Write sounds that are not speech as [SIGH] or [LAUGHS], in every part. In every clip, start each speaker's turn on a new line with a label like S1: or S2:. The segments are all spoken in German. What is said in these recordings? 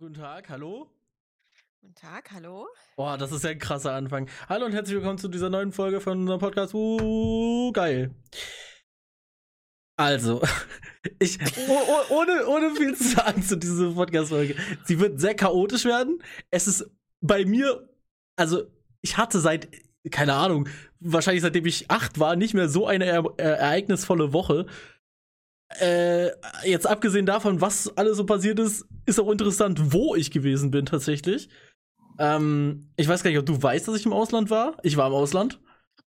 S1: Guten Tag, hallo?
S2: Guten Tag, hallo?
S1: Boah, das ist ja ein krasser Anfang. Hallo und herzlich willkommen zu dieser neuen Folge von unserem Podcast. Uh, geil. Also, [LAUGHS] ich, oh, oh, ohne, ohne viel zu sagen zu dieser Podcast-Folge. Sie wird sehr chaotisch werden. Es ist bei mir, also, ich hatte seit, keine Ahnung, wahrscheinlich seitdem ich acht war, nicht mehr so eine er ereignisvolle Woche äh, jetzt abgesehen davon, was alles so passiert ist, ist auch interessant, wo ich gewesen bin tatsächlich. Ähm, ich weiß gar nicht, ob du weißt, dass ich im Ausland war. Ich war im Ausland.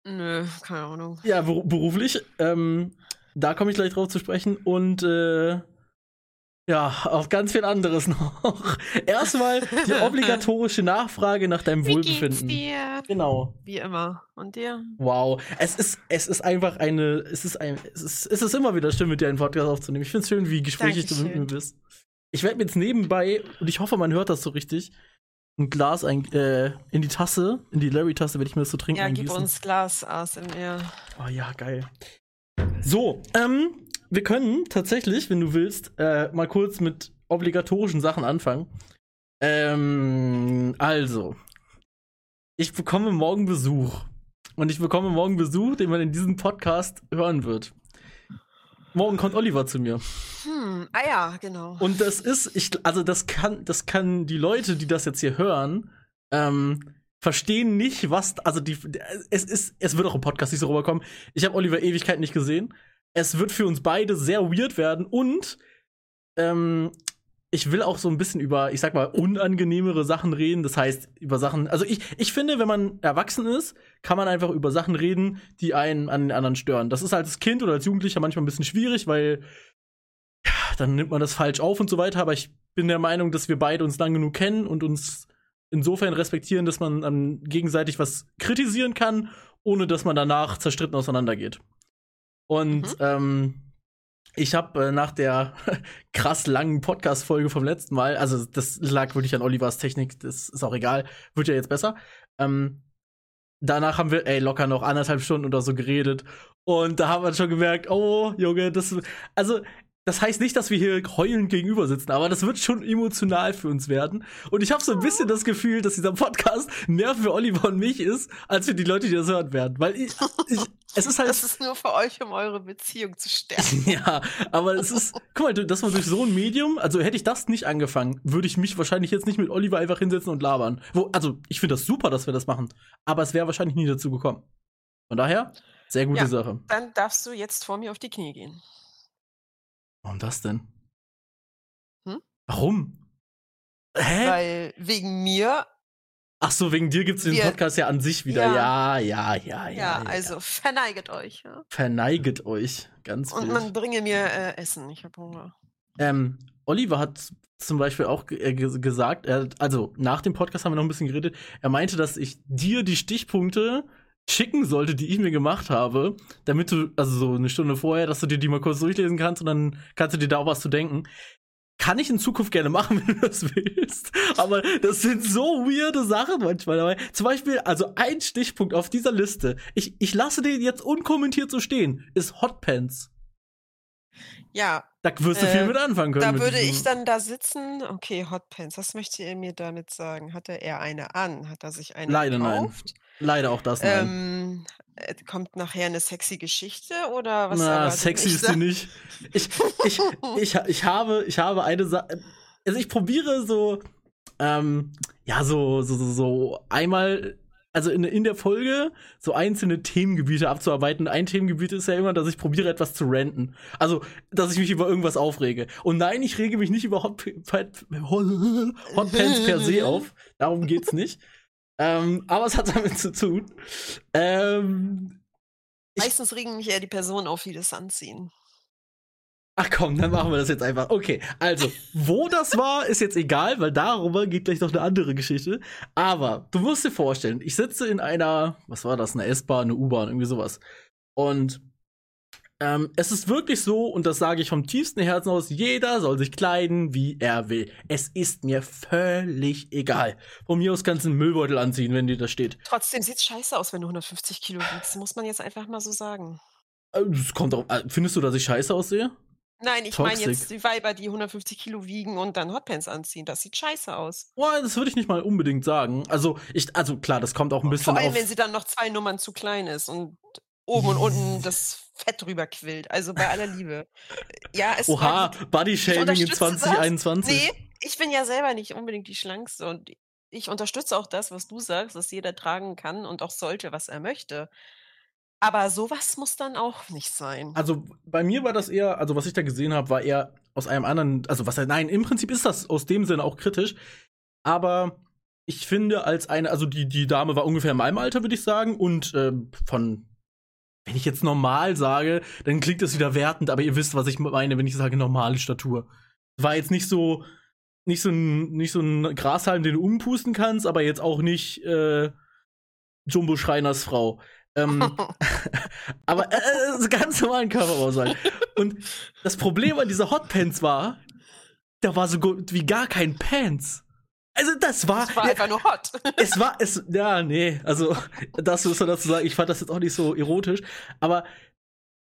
S2: Nö, keine Ahnung.
S1: Ja, ber beruflich. Ähm, da komme ich gleich drauf zu sprechen. Und äh, ja, auf ganz viel anderes [LAUGHS] noch. Erstmal die [LAUGHS] obligatorische Nachfrage nach deinem
S2: Wie
S1: Wohlbefinden.
S2: Geht's dir?
S1: Genau.
S2: Wie immer. Und dir?
S1: Wow. Es ist, es ist einfach eine, es ist ein, es ist, es ist immer wieder schön, mit dir einen Podcast aufzunehmen. Ich finde es schön, wie gesprächig du mit mir
S2: Dankeschön.
S1: bist. Ich werde mir jetzt nebenbei, und ich hoffe, man hört das so richtig, ein Glas ein, äh, in die Tasse, in die Larry-Tasse, werde ich mir das zu trinken
S2: Ja, gib
S1: eingießen.
S2: uns Glas ASMR.
S1: Oh ja, geil. So, ähm, wir können tatsächlich, wenn du willst, äh, mal kurz mit obligatorischen Sachen anfangen. Ähm, also, ich bekomme morgen Besuch. Und ich bekomme morgen Besuch, den man in diesem Podcast hören wird. Morgen kommt Oliver zu mir.
S2: Hm, ah ja, genau.
S1: Und das ist, ich, also das kann, das kann die Leute, die das jetzt hier hören, ähm, verstehen nicht, was, also die, es ist, es wird auch im Podcast nicht so rüberkommen. Ich habe Oliver Ewigkeit nicht gesehen. Es wird für uns beide sehr weird werden und ähm, ich will auch so ein bisschen über, ich sag mal, unangenehmere Sachen reden. Das heißt, über Sachen, also ich, ich finde, wenn man erwachsen ist, kann man einfach über Sachen reden, die einen an den anderen stören. Das ist halt als Kind oder als Jugendlicher manchmal ein bisschen schwierig, weil ja, dann nimmt man das falsch auf und so weiter. Aber ich bin der Meinung, dass wir beide uns lang genug kennen und uns insofern respektieren, dass man ähm, gegenseitig was kritisieren kann, ohne dass man danach zerstritten auseinandergeht. Und
S2: Mhm.
S1: ähm, ich habe äh, nach der [LAUGHS] krass langen Podcast-Folge vom letzten Mal, also das lag wirklich an Olivers Technik, das ist auch egal, wird ja jetzt besser. Ähm, danach haben wir, ey, locker noch anderthalb Stunden oder so geredet. Und da haben wir schon gemerkt, oh, Junge, das, also, das heißt nicht, dass wir hier heulend gegenüber sitzen, aber das wird schon emotional für uns werden. Und ich habe so ein bisschen das Gefühl, dass dieser Podcast mehr für Oliver und mich ist, als für die Leute, die das hören werden. Weil ich, ich es ist halt.
S2: das ist nur für euch, um eure Beziehung zu stärken. [LAUGHS]
S1: Ja, aber es ist, guck mal, dass man durch so ein Medium, also hätte ich das nicht angefangen, würde ich mich wahrscheinlich jetzt nicht mit Oliver einfach hinsetzen und labern. Wo, also, ich finde das super, dass wir das machen, aber es wäre wahrscheinlich nie dazu gekommen. Von daher, sehr gute
S2: Ja.
S1: Sache.
S2: Dann darfst du jetzt vor mir auf die Knie gehen.
S1: Warum das denn?
S2: Hm?
S1: Warum? Hä?
S2: Weil wegen mir,
S1: Ach so, wegen dir gibt's den
S2: Wir-
S1: Podcast ja an sich wieder. Ja,
S2: Ja.
S1: ja, ja, ja.
S2: ja, also verneiget euch. Ja?
S1: Verneiget euch, ganz
S2: Und
S1: wild.
S2: man bringe mir äh, Essen. Ich habe Hunger.
S1: Ähm, Oliver hat zum Beispiel auch äh, ge- gesagt, er, also nach dem Podcast haben wir noch ein bisschen geredet, er meinte, dass ich dir die Stichpunkte schicken sollte, die ich mir gemacht habe, damit du, also so eine Stunde vorher, dass du dir die mal kurz durchlesen kannst und dann kannst du dir da auch was zu denken. Kann ich in Zukunft gerne machen, [LAUGHS] wenn du das willst. Aber das sind so weirde Sachen manchmal dabei. Zum Beispiel, also ein Stichpunkt auf dieser Liste, ich, ich lasse den jetzt unkommentiert so stehen, ist Hotpants.
S2: Ja,
S1: Da wirst du viel
S2: Äh,
S1: mit anfangen können.
S2: da würde
S1: diesem-
S2: ich dann da sitzen. Okay, Hotpants, was möchte er mir damit sagen? Hatte er eine an? Hat er sich eine
S1: Leider nein. Leider auch das, nein.
S2: Ähm, äh, kommt nachher eine sexy Geschichte oder was
S1: Na, sexy ist sie nicht. Ich, ich, ich, ich, habe, ich habe eine Sache. Also ich probiere so, ähm, ja, so, so, so, so einmal, also in, in der Folge so einzelne Themengebiete abzuarbeiten. Ein Themengebiet ist ja immer, dass ich probiere, etwas zu ranten. Also, dass ich mich über irgendwas aufrege. Und nein, ich rege mich nicht über Hot, Hotpants [LAUGHS] per se auf. Darum geht's nicht. Ähm, aber es hat damit zu tun. Ähm,
S2: Meistens regen mich eher die Personen auf, die das anziehen.
S1: Ach komm, dann machen wir das jetzt einfach. Okay, also, wo das war, ist jetzt egal, weil darüber geht gleich noch eine andere Geschichte. Aber du musst dir vorstellen, ich sitze in einer, was war das, eine S-Bahn, eine U-Bahn, irgendwie sowas. Und ähm, es ist wirklich so, und das sage ich vom tiefsten Herzen aus, jeder soll sich kleiden, wie er will. Es ist mir völlig egal. Von mir aus kannst du einen Müllbeutel anziehen, wenn dir das steht.
S2: Trotzdem sieht's scheiße aus, wenn du 150 Kilo wiegst. Muss man jetzt einfach mal so sagen.
S1: Äh, Es kommt drauf, äh, findest du, dass ich scheiße aussehe?
S2: Nein, ich meine jetzt die Weiber, die 150 Kilo wiegen und dann Hotpants anziehen. Das sieht scheiße aus.
S1: Boah, das würde ich nicht mal unbedingt sagen. Also, ich, also klar, das kommt auch ein bisschen
S2: Vor allem,
S1: auf.
S2: wenn sie dann noch zwei Nummern zu klein ist und oben und unten das Fett drüber quillt. Also bei aller Liebe. Ja, es
S1: Oha. Bodyshaming in
S2: unterstütze das.
S1: 2021.
S2: Nee, ich bin ja selber nicht unbedingt die Schlankste und ich unterstütze auch das, was du sagst, dass jeder tragen kann und auch sollte, was er möchte. Aber sowas muss dann auch nicht sein.
S1: Also bei mir war das eher, also was ich da gesehen habe, war eher aus einem anderen, also was nein, im Prinzip ist das aus dem Sinne auch kritisch, aber ich finde als eine, also die die Dame war ungefähr in meinem Alter, würde ich sagen, und äh, von wenn ich jetzt normal sage, dann klingt das wieder wertend, aber ihr wisst, was ich meine, wenn ich sage normale Statur. War jetzt nicht so nicht so ein nicht so ein Grashalm, den du umpusten kannst, aber jetzt auch nicht äh, Jumbo Schreiners Frau. Ähm, [LAUGHS] [LAUGHS] aber äh, äh, ganz normalen Körperaussagen. Und das Problem an dieser Hotpants war, da war so gut wie gar kein Pants. Also das war,
S2: Das war einfach nur hot. [LAUGHS]
S1: es war es ja nee, also das muss man dazu sagen, ich fand das jetzt auch nicht so erotisch, aber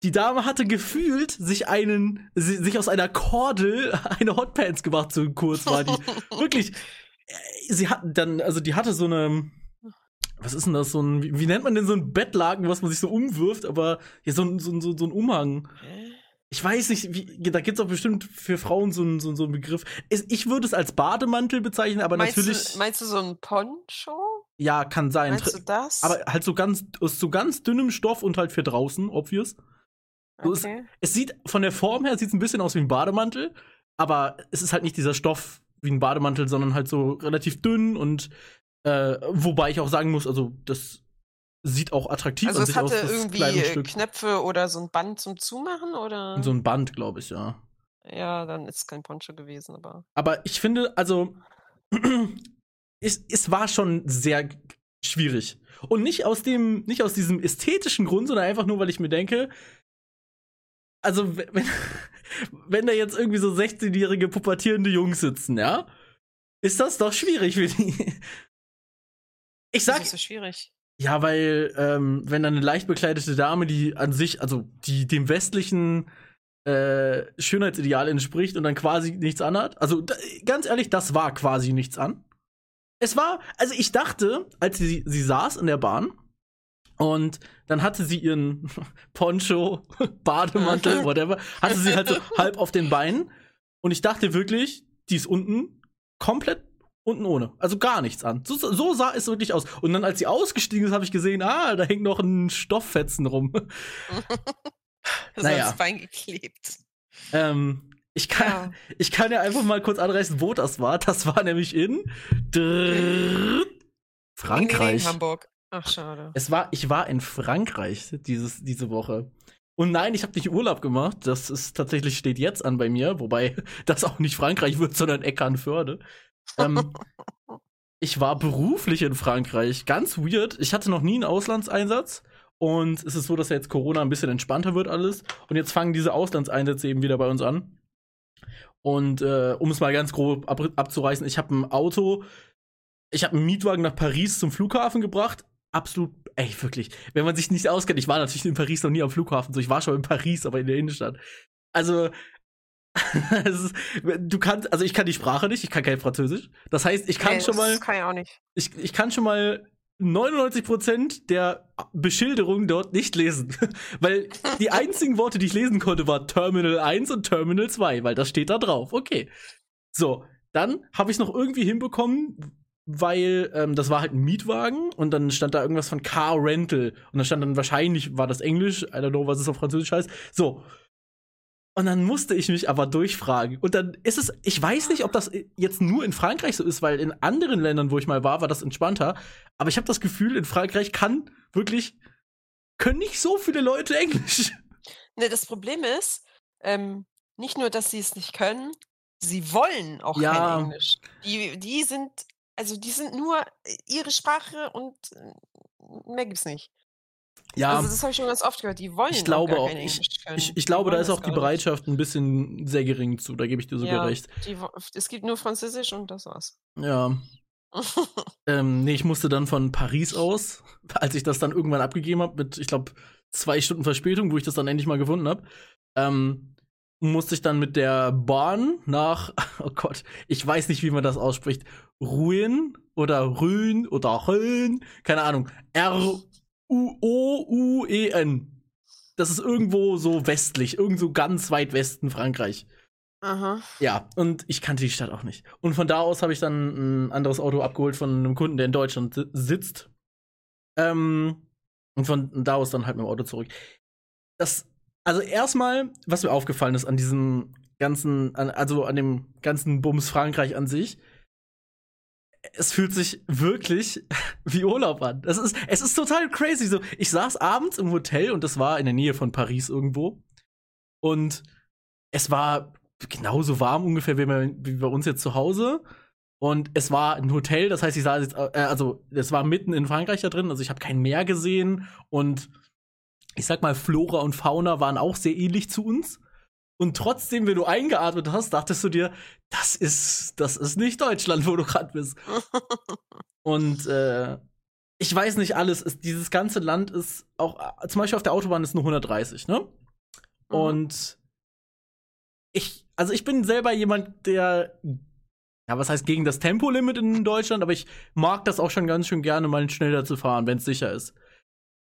S1: die Dame hatte gefühlt sich einen si- sich aus einer Kordel [LAUGHS] eine Hotpants gemacht so kurz war die. [LAUGHS] Wirklich äh, sie hat dann also die hatte so eine was ist denn das so ein wie, nennt man denn so ein Bettlaken, was man sich so umwirft, aber hier so ein so, ein- so, so ein Umhang. Ich weiß nicht, wie, da gibt's auch bestimmt für Frauen so einen so, so einen Begriff. Es, ich würde es als Bademantel bezeichnen, aber
S2: meinst,
S1: natürlich
S2: du, meinst du so ein Poncho?
S1: ja, kann sein.
S2: Meinst du das?
S1: Aber halt so ganz, aus so ganz dünnem Stoff und halt für draußen, obvious. so
S2: okay.
S1: Es sieht, von der Form her sieht es ein bisschen aus wie ein Bademantel, aber es ist halt nicht dieser Stoff wie ein Bademantel, sondern halt so relativ dünn und äh, wobei ich auch sagen muss, also das sieht auch attraktiv
S2: Also
S1: an
S2: es
S1: sich aus,
S2: hatte
S1: das
S2: irgendwie
S1: kleine
S2: äh,
S1: Stück.
S2: Knöpfe oder so ein Band zum Zumachen oder?
S1: So ein Band, glaube ich, ja.
S2: ja, dann ist es kein Poncho gewesen, aber.
S1: Aber ich finde, also, [CLEARS THROAT] es, es war schon sehr schwierig. Und nicht aus dem, nicht aus diesem ästhetischen Grund, sondern einfach nur, weil ich mir denke, also, [LAUGHS] wenn, wenn- da jetzt irgendwie so 16-jährige pubertierende Jungs sitzen, ja, ist das doch schwierig für die. [LAUGHS] Ich
S2: Das
S1: sag,
S2: ist so schwierig.
S1: Ja, weil, ähm, wenn dann eine leicht bekleidete Dame, die an sich, also die dem westlichen äh, Schönheitsideal entspricht und dann quasi nichts anhat. Also ganz ehrlich, das war quasi nichts an. Es war, also ich dachte, als sie, sie saß in der Bahn und dann hatte sie ihren [LAUGHS] Poncho, [LAUGHS] Bademantel, [LAUGHS] whatever, hatte sie halt so halb auf den Beinen und ich dachte wirklich, die ist unten komplett unten ohne. Also gar nichts an. So, so sah es wirklich aus. Und dann, als sie ausgestiegen ist, habe ich gesehen, ah, da hängt noch ein Stofffetzen rum. [LAUGHS]
S2: Das
S1: Naja.
S2: ans Bein geklebt.
S1: ähm, ich, kann,
S2: Ja.
S1: ich kann ja einfach mal kurz anreißen, wo das war. Das war nämlich in Frankreich.
S2: Hamburg. Ach, schade.
S1: Es war, ich war in Frankreich dieses, diese Woche. Und nein, ich habe nicht Urlaub gemacht. Das ist tatsächlich steht jetzt an bei mir, wobei [LAUGHS] das auch nicht Frankreich wird, sondern Eckernförde. Ähm, ich war beruflich in Frankreich. Ganz weird. Ich hatte noch nie einen Auslandseinsatz. Und es ist so, dass jetzt Corona ein bisschen entspannter wird alles. Und jetzt fangen diese Auslandseinsätze eben wieder bei uns an. Und äh, um es mal ganz grob ab, abzureißen, ich habe ein Auto, ich habe einen Mietwagen nach Paris zum Flughafen gebracht. Absolut, ey, wirklich. Wenn man sich nicht auskennt, ich war natürlich in Paris noch nie am Flughafen, so ich war schon in Paris, aber in der Innenstadt. Also, [LAUGHS] ist, du kannst, also ich kann die Sprache nicht, ich kann kein Französisch. Das heißt, ich kann
S2: Nee,
S1: schon mal,
S2: kann ich auch nicht.
S1: ich, ich kann schon mal 99% der Beschilderung dort nicht lesen. [LAUGHS] weil die [LAUGHS] einzigen Worte, die ich lesen konnte, war Terminal 1 und Terminal 2, weil das steht da drauf. Okay. So, dann habe ich es noch irgendwie hinbekommen, weil ähm, das war halt ein Mietwagen und dann stand da irgendwas von Car Rental und da stand dann wahrscheinlich, war das Englisch, I don't know, was es auf Französisch heißt. So. Und dann musste ich mich aber durchfragen. Und dann ist es, ich weiß nicht, ob das jetzt nur in Frankreich so ist, weil in anderen Ländern, wo ich mal war, war das entspannter. Aber ich habe das Gefühl, in Frankreich kann wirklich, können nicht so viele Leute Englisch.
S2: Ne, das Problem ist, ähm, nicht nur, dass sie es nicht können, sie wollen auch
S1: Ja.
S2: kein Englisch. Die, die sind, also die sind nur ihre Sprache und äh, mehr gibt's nicht.
S1: Ja,
S2: Also das habe ich schon ganz oft gehört. Die wollen
S1: ich glaube auch, ich, ich, ich glaube, da ist auch die. Bereitschaft ein bisschen sehr gering zu. Da gebe ich dir sogar
S2: Ja,
S1: recht.
S2: Die, es gibt nur Französisch und das war's.
S1: Ja. [LAUGHS] Ähm, nee, ich musste dann von Paris aus, als ich das dann irgendwann abgegeben habe, mit, ich glaube, zwei Stunden Verspätung, wo ich das dann endlich mal gefunden habe, ähm, musste ich dann mit der Bahn nach, [LAUGHS] oh Gott, ich weiß nicht, wie man das ausspricht, Ruin oder Rhön oder Rhön, keine Ahnung, R-U-O-U-E-N. Das ist irgendwo so westlich, irgendwo ganz weit Westen Frankreich.
S2: Aha.
S1: Ja, und ich kannte die Stadt auch nicht. Und von da aus habe ich dann ein anderes Auto abgeholt von einem Kunden, der in Deutschland si- sitzt. Ähm, und von da aus dann halt mit dem Auto zurück. Das, also erstmal, was mir aufgefallen ist an diesem ganzen, an, also an dem ganzen Bums Frankreich an sich, es fühlt sich wirklich [LAUGHS] wie Urlaub an. Das ist, es ist total crazy. So, ich saß abends im Hotel und das war in der Nähe von Paris irgendwo. Und es war genauso warm ungefähr wie bei, wie bei uns jetzt zu Hause. Und es war ein Hotel, das heißt, ich saß jetzt, äh, also es war mitten in Frankreich da drin, also ich habe kein Meer gesehen und ich sag mal, Flora und Fauna waren auch sehr ähnlich zu uns. Und trotzdem, wenn du eingeatmet hast, dachtest du dir, das ist, das ist nicht Deutschland, wo du gerade bist. [LAUGHS] Und äh, ich weiß nicht alles. Ist, dieses ganze Land ist auch, äh, zum Beispiel auf der Autobahn ist nur 130, ne?
S2: Mhm.
S1: Und ich, also ich bin selber jemand, der, ja, was heißt gegen das Tempolimit in Deutschland, aber ich mag das auch schon ganz schön gerne, mal schneller zu fahren, wenn es sicher ist.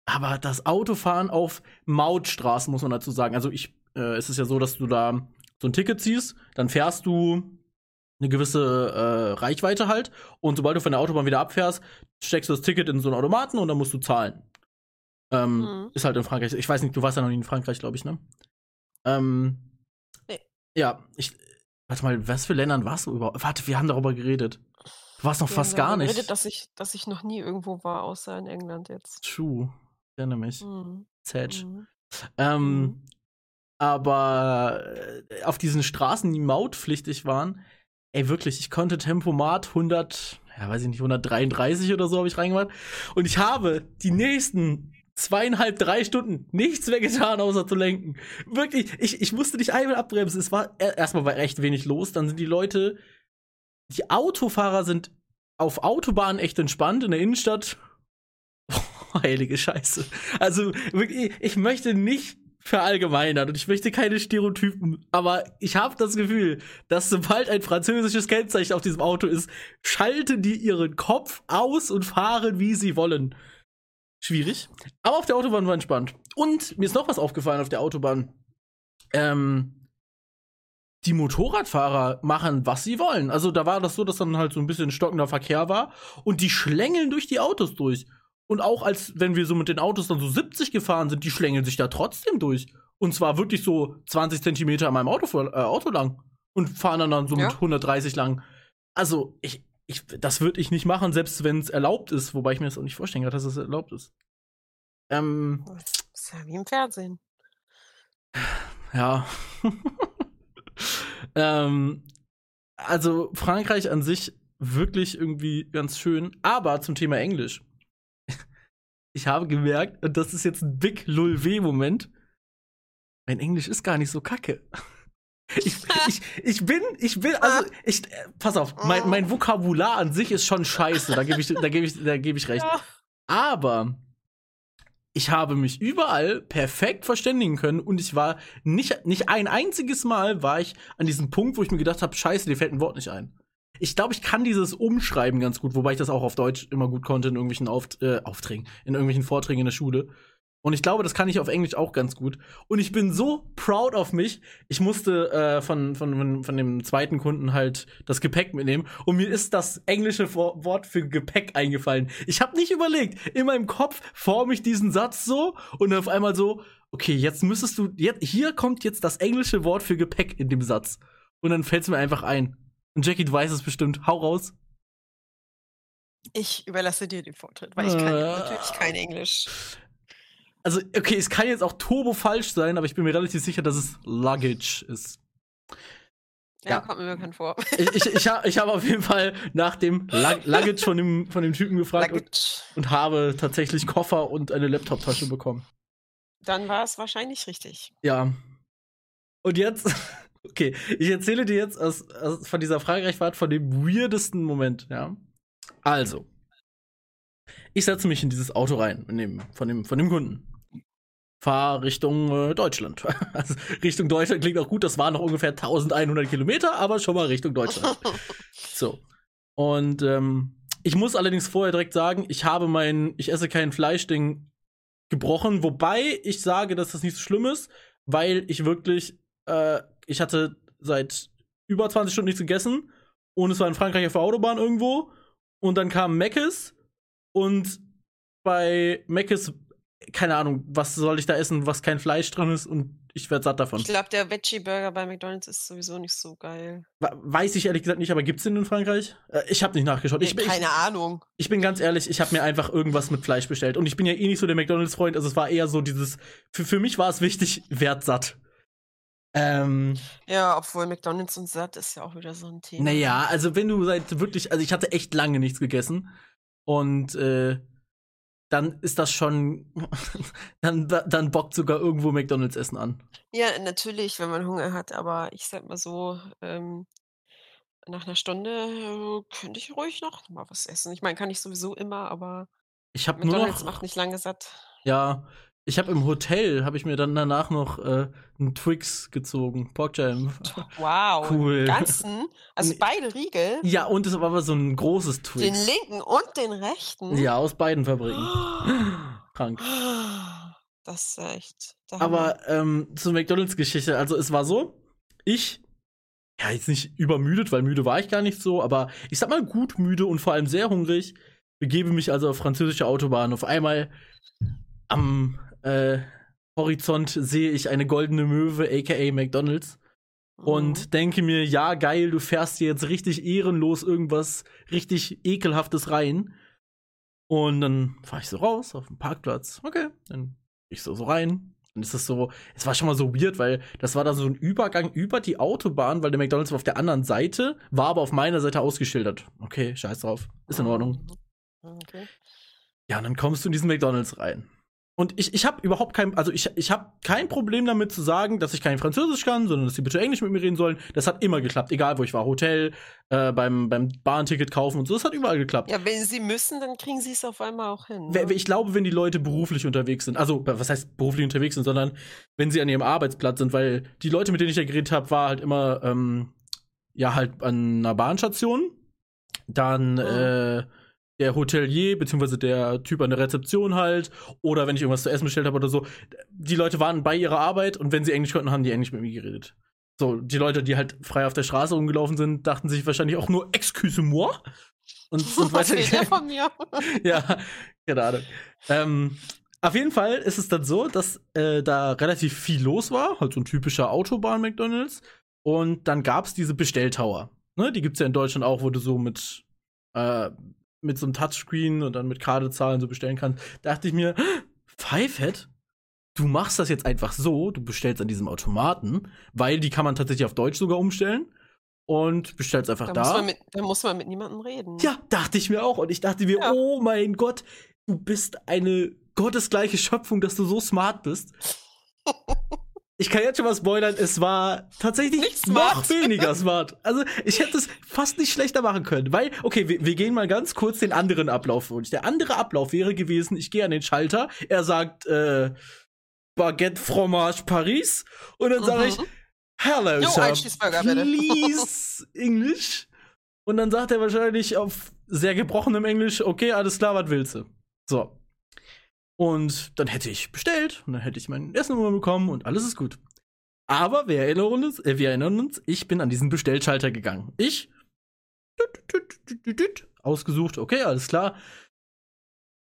S1: Aber das Autofahren auf Mautstraßen, muss man dazu sagen. Also ich, äh, es ist ja so, dass du da so ein Ticket ziehst, dann fährst du eine gewisse äh, Reichweite halt und sobald du von der Autobahn wieder abfährst, steckst du das Ticket in so einen Automaten und dann musst du zahlen. Ähm,
S2: Mhm.
S1: Ist halt in Frankreich. Ich weiß nicht, du warst ja noch nie in Frankreich, glaube ich, ne? Ähm,
S2: Nee.
S1: Ja, ich. Warte mal, was für Ländern warst du überhaupt? Warte, wir haben darüber geredet. Du warst noch
S2: Wir
S1: fast gar nicht.
S2: geredet, dass ich, dass ich noch nie irgendwo war, außer in England jetzt.
S1: True. Ich erinnere mich.
S2: Mhm.
S1: Zedge.
S2: Mhm.
S1: Ähm,
S2: Mhm.
S1: Aber äh, auf diesen Straßen, die mautpflichtig waren, ey, wirklich, ich konnte Tempomat 100, ja, weiß ich nicht, 133 oder so habe ich reingemacht. Und ich habe die nächsten zweieinhalb, drei Stunden nichts mehr getan, außer zu lenken. Wirklich, ich, ich musste nicht einmal abbremsen. Es war, er- erstmal war recht wenig los, dann sind die Leute, die Autofahrer sind auf Autobahnen echt entspannt in der Innenstadt. [LAUGHS] heilige Scheiße. Also wirklich, ich möchte nicht verallgemeinern und ich möchte keine Stereotypen, aber ich habe das Gefühl, dass sobald ein französisches Kennzeichen auf diesem Auto ist, schalten die ihren Kopf aus und fahren, wie sie wollen. Schwierig. Aber auf der Autobahn war entspannt. Und mir ist noch was aufgefallen auf der Autobahn. Ähm, die Motorradfahrer machen, was sie wollen. Also da war das so, dass dann halt so ein bisschen stockender Verkehr war und die schlängeln durch die Autos durch. Und auch als wenn wir so mit den Autos dann so 70 gefahren sind, die schlängeln sich da trotzdem durch. Und zwar wirklich so 20 Zentimeter an meinem Auto, äh, Auto lang. Und fahren dann, dann so
S2: Ja.
S1: mit 130 lang. Also, ich, ich, das würde ich nicht machen, selbst wenn es erlaubt ist. Wobei ich mir das auch nicht vorstellen kann, dass es erlaubt ist. Ähm,
S2: Das ist ja wie im Fernsehen.
S1: ja. [LAUGHS] ähm, also Frankreich an sich wirklich irgendwie ganz schön, aber zum Thema Englisch. Ich habe gemerkt, und das ist jetzt ein Big Lull W-Moment, mein Englisch ist gar nicht so kacke. [LAUGHS] Ich, ich, ich bin, ich bin, also, ich, äh, pass auf, mein, mein Vokabular an sich ist schon scheiße, da gebe ich, da gebe ich, da gebe ich recht. Aber ich habe mich überall perfekt verständigen können und ich war nicht, nicht ein einziges Mal war ich an diesem Punkt, wo ich mir gedacht habe, scheiße, dir fällt ein Wort nicht ein. Ich glaube, ich kann dieses Umschreiben ganz gut, wobei ich das auch auf Deutsch immer gut konnte in irgendwelchen Auft äh, Aufträgen, in irgendwelchen Vorträgen in der Schule. Und ich glaube, das kann ich auf Englisch auch ganz gut. Und ich bin so proud auf mich. Ich musste äh, von, von, von dem zweiten Kunden halt das Gepäck mitnehmen. Und mir ist das englische Wort für Gepäck eingefallen. Ich habe nicht überlegt. In meinem Kopf forme ich diesen Satz so und auf einmal so, okay, jetzt müsstest du, jetzt, hier kommt jetzt das englische Wort für Gepäck in dem Satz. Und dann fällt es mir einfach ein. Und Jackie, du weißt es bestimmt. Hau raus.
S2: Ich überlasse dir den Vortritt, weil ich kann
S1: Äh.
S2: natürlich kein Englisch.
S1: Also, okay, es kann jetzt auch turbo falsch sein, aber ich bin mir relativ sicher, dass es Luggage ist.
S2: Ja,
S1: Ja.
S2: kommt mir bekannt vor.
S1: Ich, ich, ich, ha- ich habe auf jeden Fall nach dem Lug- Luggage von dem, von dem Typen gefragt und, und habe tatsächlich Koffer und eine Laptoptasche bekommen.
S2: Dann war es wahrscheinlich richtig.
S1: Ja. Und jetzt, okay, ich erzähle dir jetzt aus, aus, von dieser Fragereichfahrt von dem weirdesten Moment, ja. Also, ich setze mich in dieses Auto rein, in dem, von, dem, von dem Kunden. fahr Richtung äh, Deutschland. [LAUGHS] Also Richtung Deutschland klingt auch gut, das waren noch ungefähr 1100 Kilometer, aber schon mal Richtung Deutschland. [LAUGHS] so. Und ähm, ich muss allerdings vorher direkt sagen, ich habe mein, ich esse kein Fleischding gebrochen, wobei ich sage, dass das nicht so schlimm ist, weil ich wirklich, äh, ich hatte seit über 20 Stunden nichts gegessen und es war in Frankreich auf der Autobahn irgendwo und dann kam Meckes und bei Meckes keine Ahnung, was soll ich da essen, was kein Fleisch drin ist und ich werde satt davon.
S2: Ich glaube, der Veggie-Burger bei McDonalds ist sowieso nicht so geil.
S1: Weiß ich ehrlich gesagt nicht, aber gibt's den in Frankreich? Äh, ich habe nicht nachgeschaut. Ich,
S2: keine
S1: ich,
S2: Ahnung.
S1: Ich bin ganz ehrlich, ich habe mir einfach irgendwas mit Fleisch bestellt. Und ich bin ja eh nicht so der McDonalds-Freund. Also es war eher so dieses, für, für mich war es wichtig, werd satt.
S2: Ähm, ja, obwohl McDonalds und satt ist ja auch wieder so ein Thema.
S1: Naja, also wenn du seit wirklich, also ich hatte echt lange nichts gegessen. Und äh, dann ist das schon, [LAUGHS] dann, dann bockt sogar irgendwo McDonalds Essen an.
S2: Ja, natürlich, wenn man Hunger hat, aber ich sag mal so, ähm, nach einer Stunde äh, könnte ich ruhig noch mal was essen. Ich meine, kann ich sowieso immer, aber
S1: ich habe nur noch,
S2: macht nicht lange satt.
S1: Ja, ich habe im Hotel, habe ich mir dann danach noch äh, einen Twix gezogen, Porkjam.
S2: Wow, cool. ganzen, also beide Riegel.
S1: Ja, und es war aber so ein großes Twix.
S2: Den linken und den rechten.
S1: Ja, aus beiden Fabriken. [GASPS] Krank.
S2: Das ist echt.
S1: Aber ähm, zur McDonalds-Geschichte, also es war so, ich, ja, jetzt nicht übermüdet, weil müde war ich gar nicht so, aber ich sag mal gut müde und vor allem sehr hungrig, begebe mich also auf französische Autobahn. Auf einmal am äh, Horizont sehe ich eine goldene Möwe, aka McDonalds. Mhm. Und denke mir, ja, geil, du fährst dir jetzt richtig ehrenlos irgendwas richtig ekelhaftes rein. Und dann fahre ich so raus auf den Parkplatz. Okay, dann ich so, so rein. Und es ist so, es war schon mal so weird, weil das war da so ein Übergang über die Autobahn, weil der McDonalds war auf der anderen Seite, war aber auf meiner Seite ausgeschildert. Okay, scheiß drauf. Ist in Ordnung. Okay. Ja, und dann kommst du in diesen McDonalds rein. Und ich, ich habe überhaupt kein, also ich, ich habe kein Problem damit zu sagen, dass ich kein Französisch kann, sondern dass sie bitte Englisch mit mir reden sollen. Das hat immer geklappt, egal wo ich war. Hotel, äh, beim, beim Bahnticket kaufen und so, das hat überall geklappt.
S2: Ja, wenn sie müssen, dann kriegen sie es auf einmal auch hin.
S1: Ne? Ich glaube, wenn die Leute beruflich unterwegs sind, also was heißt beruflich unterwegs sind, sondern wenn sie an ihrem Arbeitsplatz sind, weil die Leute, mit denen ich da geredet habe, war halt immer, ähm, ja, halt an einer Bahnstation. Dann, oh. äh, der Hotelier, beziehungsweise der Typ an der Rezeption halt, oder wenn ich irgendwas zu essen bestellt habe oder so. Die Leute waren bei ihrer Arbeit und wenn sie Englisch konnten, haben die Englisch mit mir geredet. So, die Leute, die halt frei auf der Straße rumgelaufen sind, dachten sich wahrscheinlich auch nur Excuse-moi und [LAUGHS] sind weitergegangen. von mir. [LAUGHS] ja, keine Ahnung. Ähm, auf jeden Fall ist es dann so, dass äh, da relativ viel los war, halt so ein typischer Autobahn-McDonalds. Und dann gab es diese Bestelltower. Ne, die gibt's ja in Deutschland auch, wo du so mit äh, mit so einem Touchscreen und dann mit Kardezahlen so bestellen kannst, dachte ich mir, Fivehead, du machst das jetzt einfach so, du bestellst an diesem Automaten, weil die kann man tatsächlich auf Deutsch sogar umstellen und bestellst einfach da.
S2: Da muss, mit, da muss man mit niemandem reden.
S1: Ja, dachte ich mir auch. Und ich dachte mir, ja. oh mein Gott, du bist eine gottesgleiche Schöpfung, dass du so smart bist. [LAUGHS] ich kann jetzt schon mal spoilern, es war tatsächlich nicht noch weniger smart. Also ich hätte es fast nicht schlechter machen können, weil, okay, wir, wir gehen mal ganz kurz den anderen Ablauf durch. Der andere Ablauf wäre gewesen, ich gehe an den Schalter, er sagt, äh, Baguette Fromage Paris und dann sage ich, mhm. Hello, jo, Sir, please [LAUGHS] English. Und dann sagt er wahrscheinlich auf sehr gebrochenem Englisch, okay, alles klar, was willst du? So. Und dann hätte ich bestellt und dann hätte ich mein Essen bekommen und alles ist gut. Aber wir erinnern uns, äh, wir erinnern uns, ich bin an diesen Bestellschalter gegangen. Ich ausgesucht, okay, alles klar.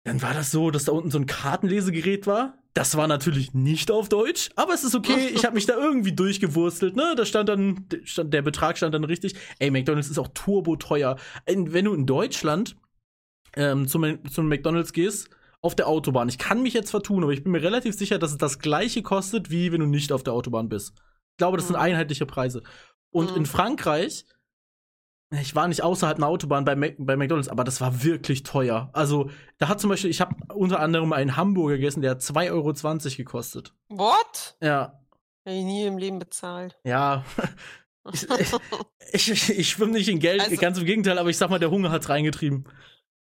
S1: Dann war das so, dass da unten so ein Kartenlesegerät war. Das war natürlich nicht auf Deutsch, aber es ist okay. Ich habe mich da irgendwie durchgewurstelt. Ne, da stand dann stand, der Betrag stand dann richtig. Ey, McDonald's ist auch turbo teuer. Wenn du in Deutschland ähm, zum, zum McDonald's gehst, auf der Autobahn. Ich kann mich jetzt vertun, aber ich bin mir relativ sicher, dass es das gleiche kostet, wie wenn du nicht auf der Autobahn bist. Ich glaube, das mhm. sind einheitliche Preise. Und mhm. in Frankreich, ich war nicht außerhalb einer Autobahn bei, Mac bei McDonalds, aber das war wirklich teuer. Also, da hat zum Beispiel, ich habe unter anderem einen Hamburger gegessen, der hat 2,20 Euro gekostet.
S2: What?
S1: Ja.
S2: Hätte ich nie im Leben bezahlt.
S1: Ja. [LAUGHS] ich, ich, ich, ich schwimme nicht in Geld, also, ganz im Gegenteil, aber ich sag mal, der Hunger hat's reingetrieben.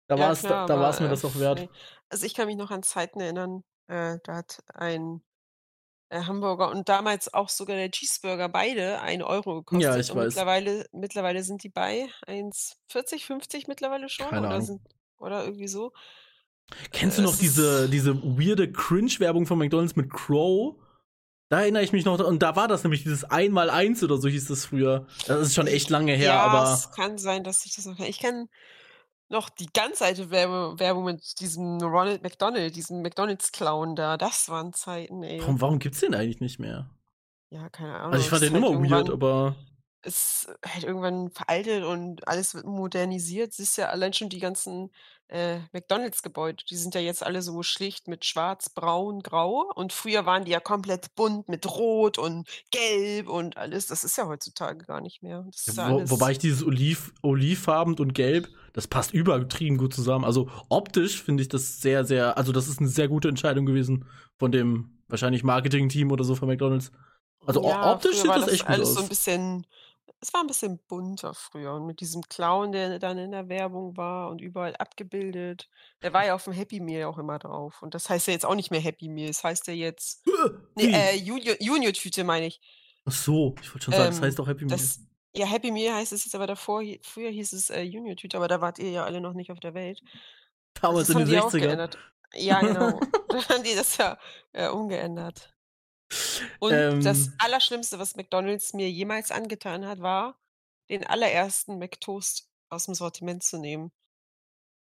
S1: Da ja, war es da, da mir das auch wert.
S2: Also ich kann mich noch an Zeiten erinnern, äh, da hat ein äh, Hamburger und damals auch sogar der Cheeseburger beide 1 Euro gekostet.
S1: Ja, ich
S2: und
S1: weiß.
S2: mittlerweile mittlerweile sind die bei 1,40, 50 mittlerweile schon
S1: Keine
S2: oder
S1: Ahnung.
S2: sind oder irgendwie so.
S1: Kennst
S2: Äh,
S1: du noch
S2: es
S1: diese, diese weirde Cringe-Werbung von McDonalds mit Crow? Da erinnere ich mich noch, und da war das nämlich dieses Einmal-Eins oder so hieß das früher. Das ist schon echt lange her,
S2: ja,
S1: aber.
S2: es kann sein, dass ich das noch. Ich kenne noch die ganz alte Werbe Werbung mit diesem Ronald McDonald, diesem McDonalds-Clown da. Das waren Zeiten, ey.
S1: Warum, warum gibt's den eigentlich nicht mehr?
S2: Ja, keine Ahnung.
S1: Also ich fand den
S2: halt
S1: immer weird, aber.
S2: Ist halt irgendwann veraltet und alles wird modernisiert. Siehst ja allein schon die ganzen, äh, McDonalds-Gebäude, die sind ja jetzt alle so schlicht mit schwarz, braun, grau und früher waren die ja komplett bunt mit rot und gelb und alles. Das ist ja heutzutage gar nicht mehr. Ja
S1: Wo, wobei ich dieses Oliv, Olivfarben und Gelb, das passt übertrieben gut zusammen. Also optisch finde ich das sehr, sehr, also das ist eine sehr gute Entscheidung gewesen von dem wahrscheinlich Marketing-Team oder so von McDonalds. Also
S2: Ja,
S1: optisch sieht das
S2: das
S1: echt gut
S2: alles so
S1: aus.
S2: ein bisschen es war ein bisschen bunter früher und mit diesem Clown, der dann in der Werbung war und überall abgebildet. Der war ja auf dem Happy Meal auch immer drauf und das heißt ja jetzt auch nicht mehr Happy Meal, es heißt ja jetzt [LAUGHS] ne,
S1: Wie?
S2: äh, Junior Junior-Tüte meine ich.
S1: Ach so, ich wollte schon sagen, das
S2: Ähm,
S1: heißt doch Happy Meal.
S2: das ja, Happy Meal heißt es jetzt, aber davor früher hieß es, äh, Junior-Tüte, aber da wart ihr ja alle noch nicht auf der Welt.
S1: Damals
S2: Das
S1: in
S2: haben
S1: den
S2: die auch
S1: 60ern.
S2: geändert. Ja, genau. [LAUGHS] Da haben die das ja, äh, umgeändert. Und das
S1: Ähm,
S2: Allerschlimmste, was McDonald's mir jemals angetan hat, war, den allerersten McToast aus'm Sortiment zu nehmen.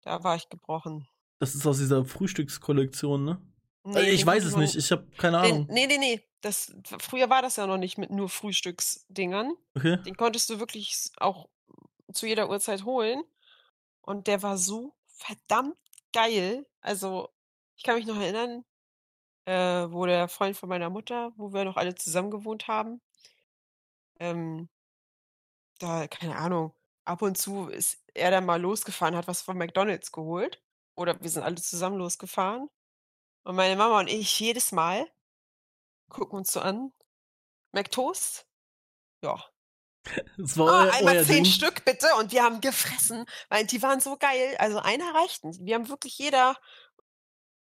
S2: Da war ich gebrochen.
S1: das ist aus dieser Frühstückskollektion, ne? Äh,
S2: Ne,
S1: ich weiß es nicht, ich habe keine Ahnung.
S2: ne, ne, ne, das früher war das ja noch nicht mit nur Frühstücksdingern.
S1: Okay.
S2: Den konntest du wirklich auch zu jeder Uhrzeit holen und der war so verdammt geil. Also, ich kann mich noch erinnern, äh, wo der Freund von meiner Mutter wo wir noch alle zusammen gewohnt haben ähm da keine Ahnung, ab und zu ist er dann mal losgefahren, hat was von McDonald's geholt oder wir sind alle zusammen losgefahren und meine Mama und ich jedes Mal gucken uns so an: „McToast?“ Ja.
S1: Das war
S2: „Ah,
S1: eu
S2: einmal
S1: euer
S2: 10
S1: Ding.
S2: Stück bitte“ und wir haben gefressen, weil die waren so geil. Also, einer reicht nicht. Wir haben wirklich jeder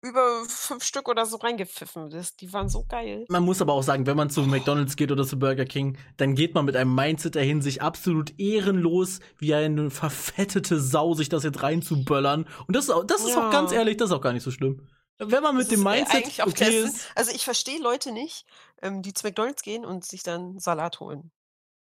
S2: über 5 Stück oder so reingepfiffen. Das die waren so geil.
S1: Man muss aber auch sagen, wenn man zu McDonald's geht oder zu Burger King, dann geht man mit einem Mindset dahin, sich absolut ehrenlos wie eine verfettete Sau sich das jetzt reinzuböllern. Und das ist auch, das ist auch ganz
S2: Ja.
S1: ehrlich, das ist auch gar nicht so schlimm. Wenn man mit
S2: Das
S1: dem
S2: äh,
S1: Mindset okay ist,
S2: Also, ich verstehe Leute nicht, ähm, die zu McDonald's gehen und sich dann Salat holen.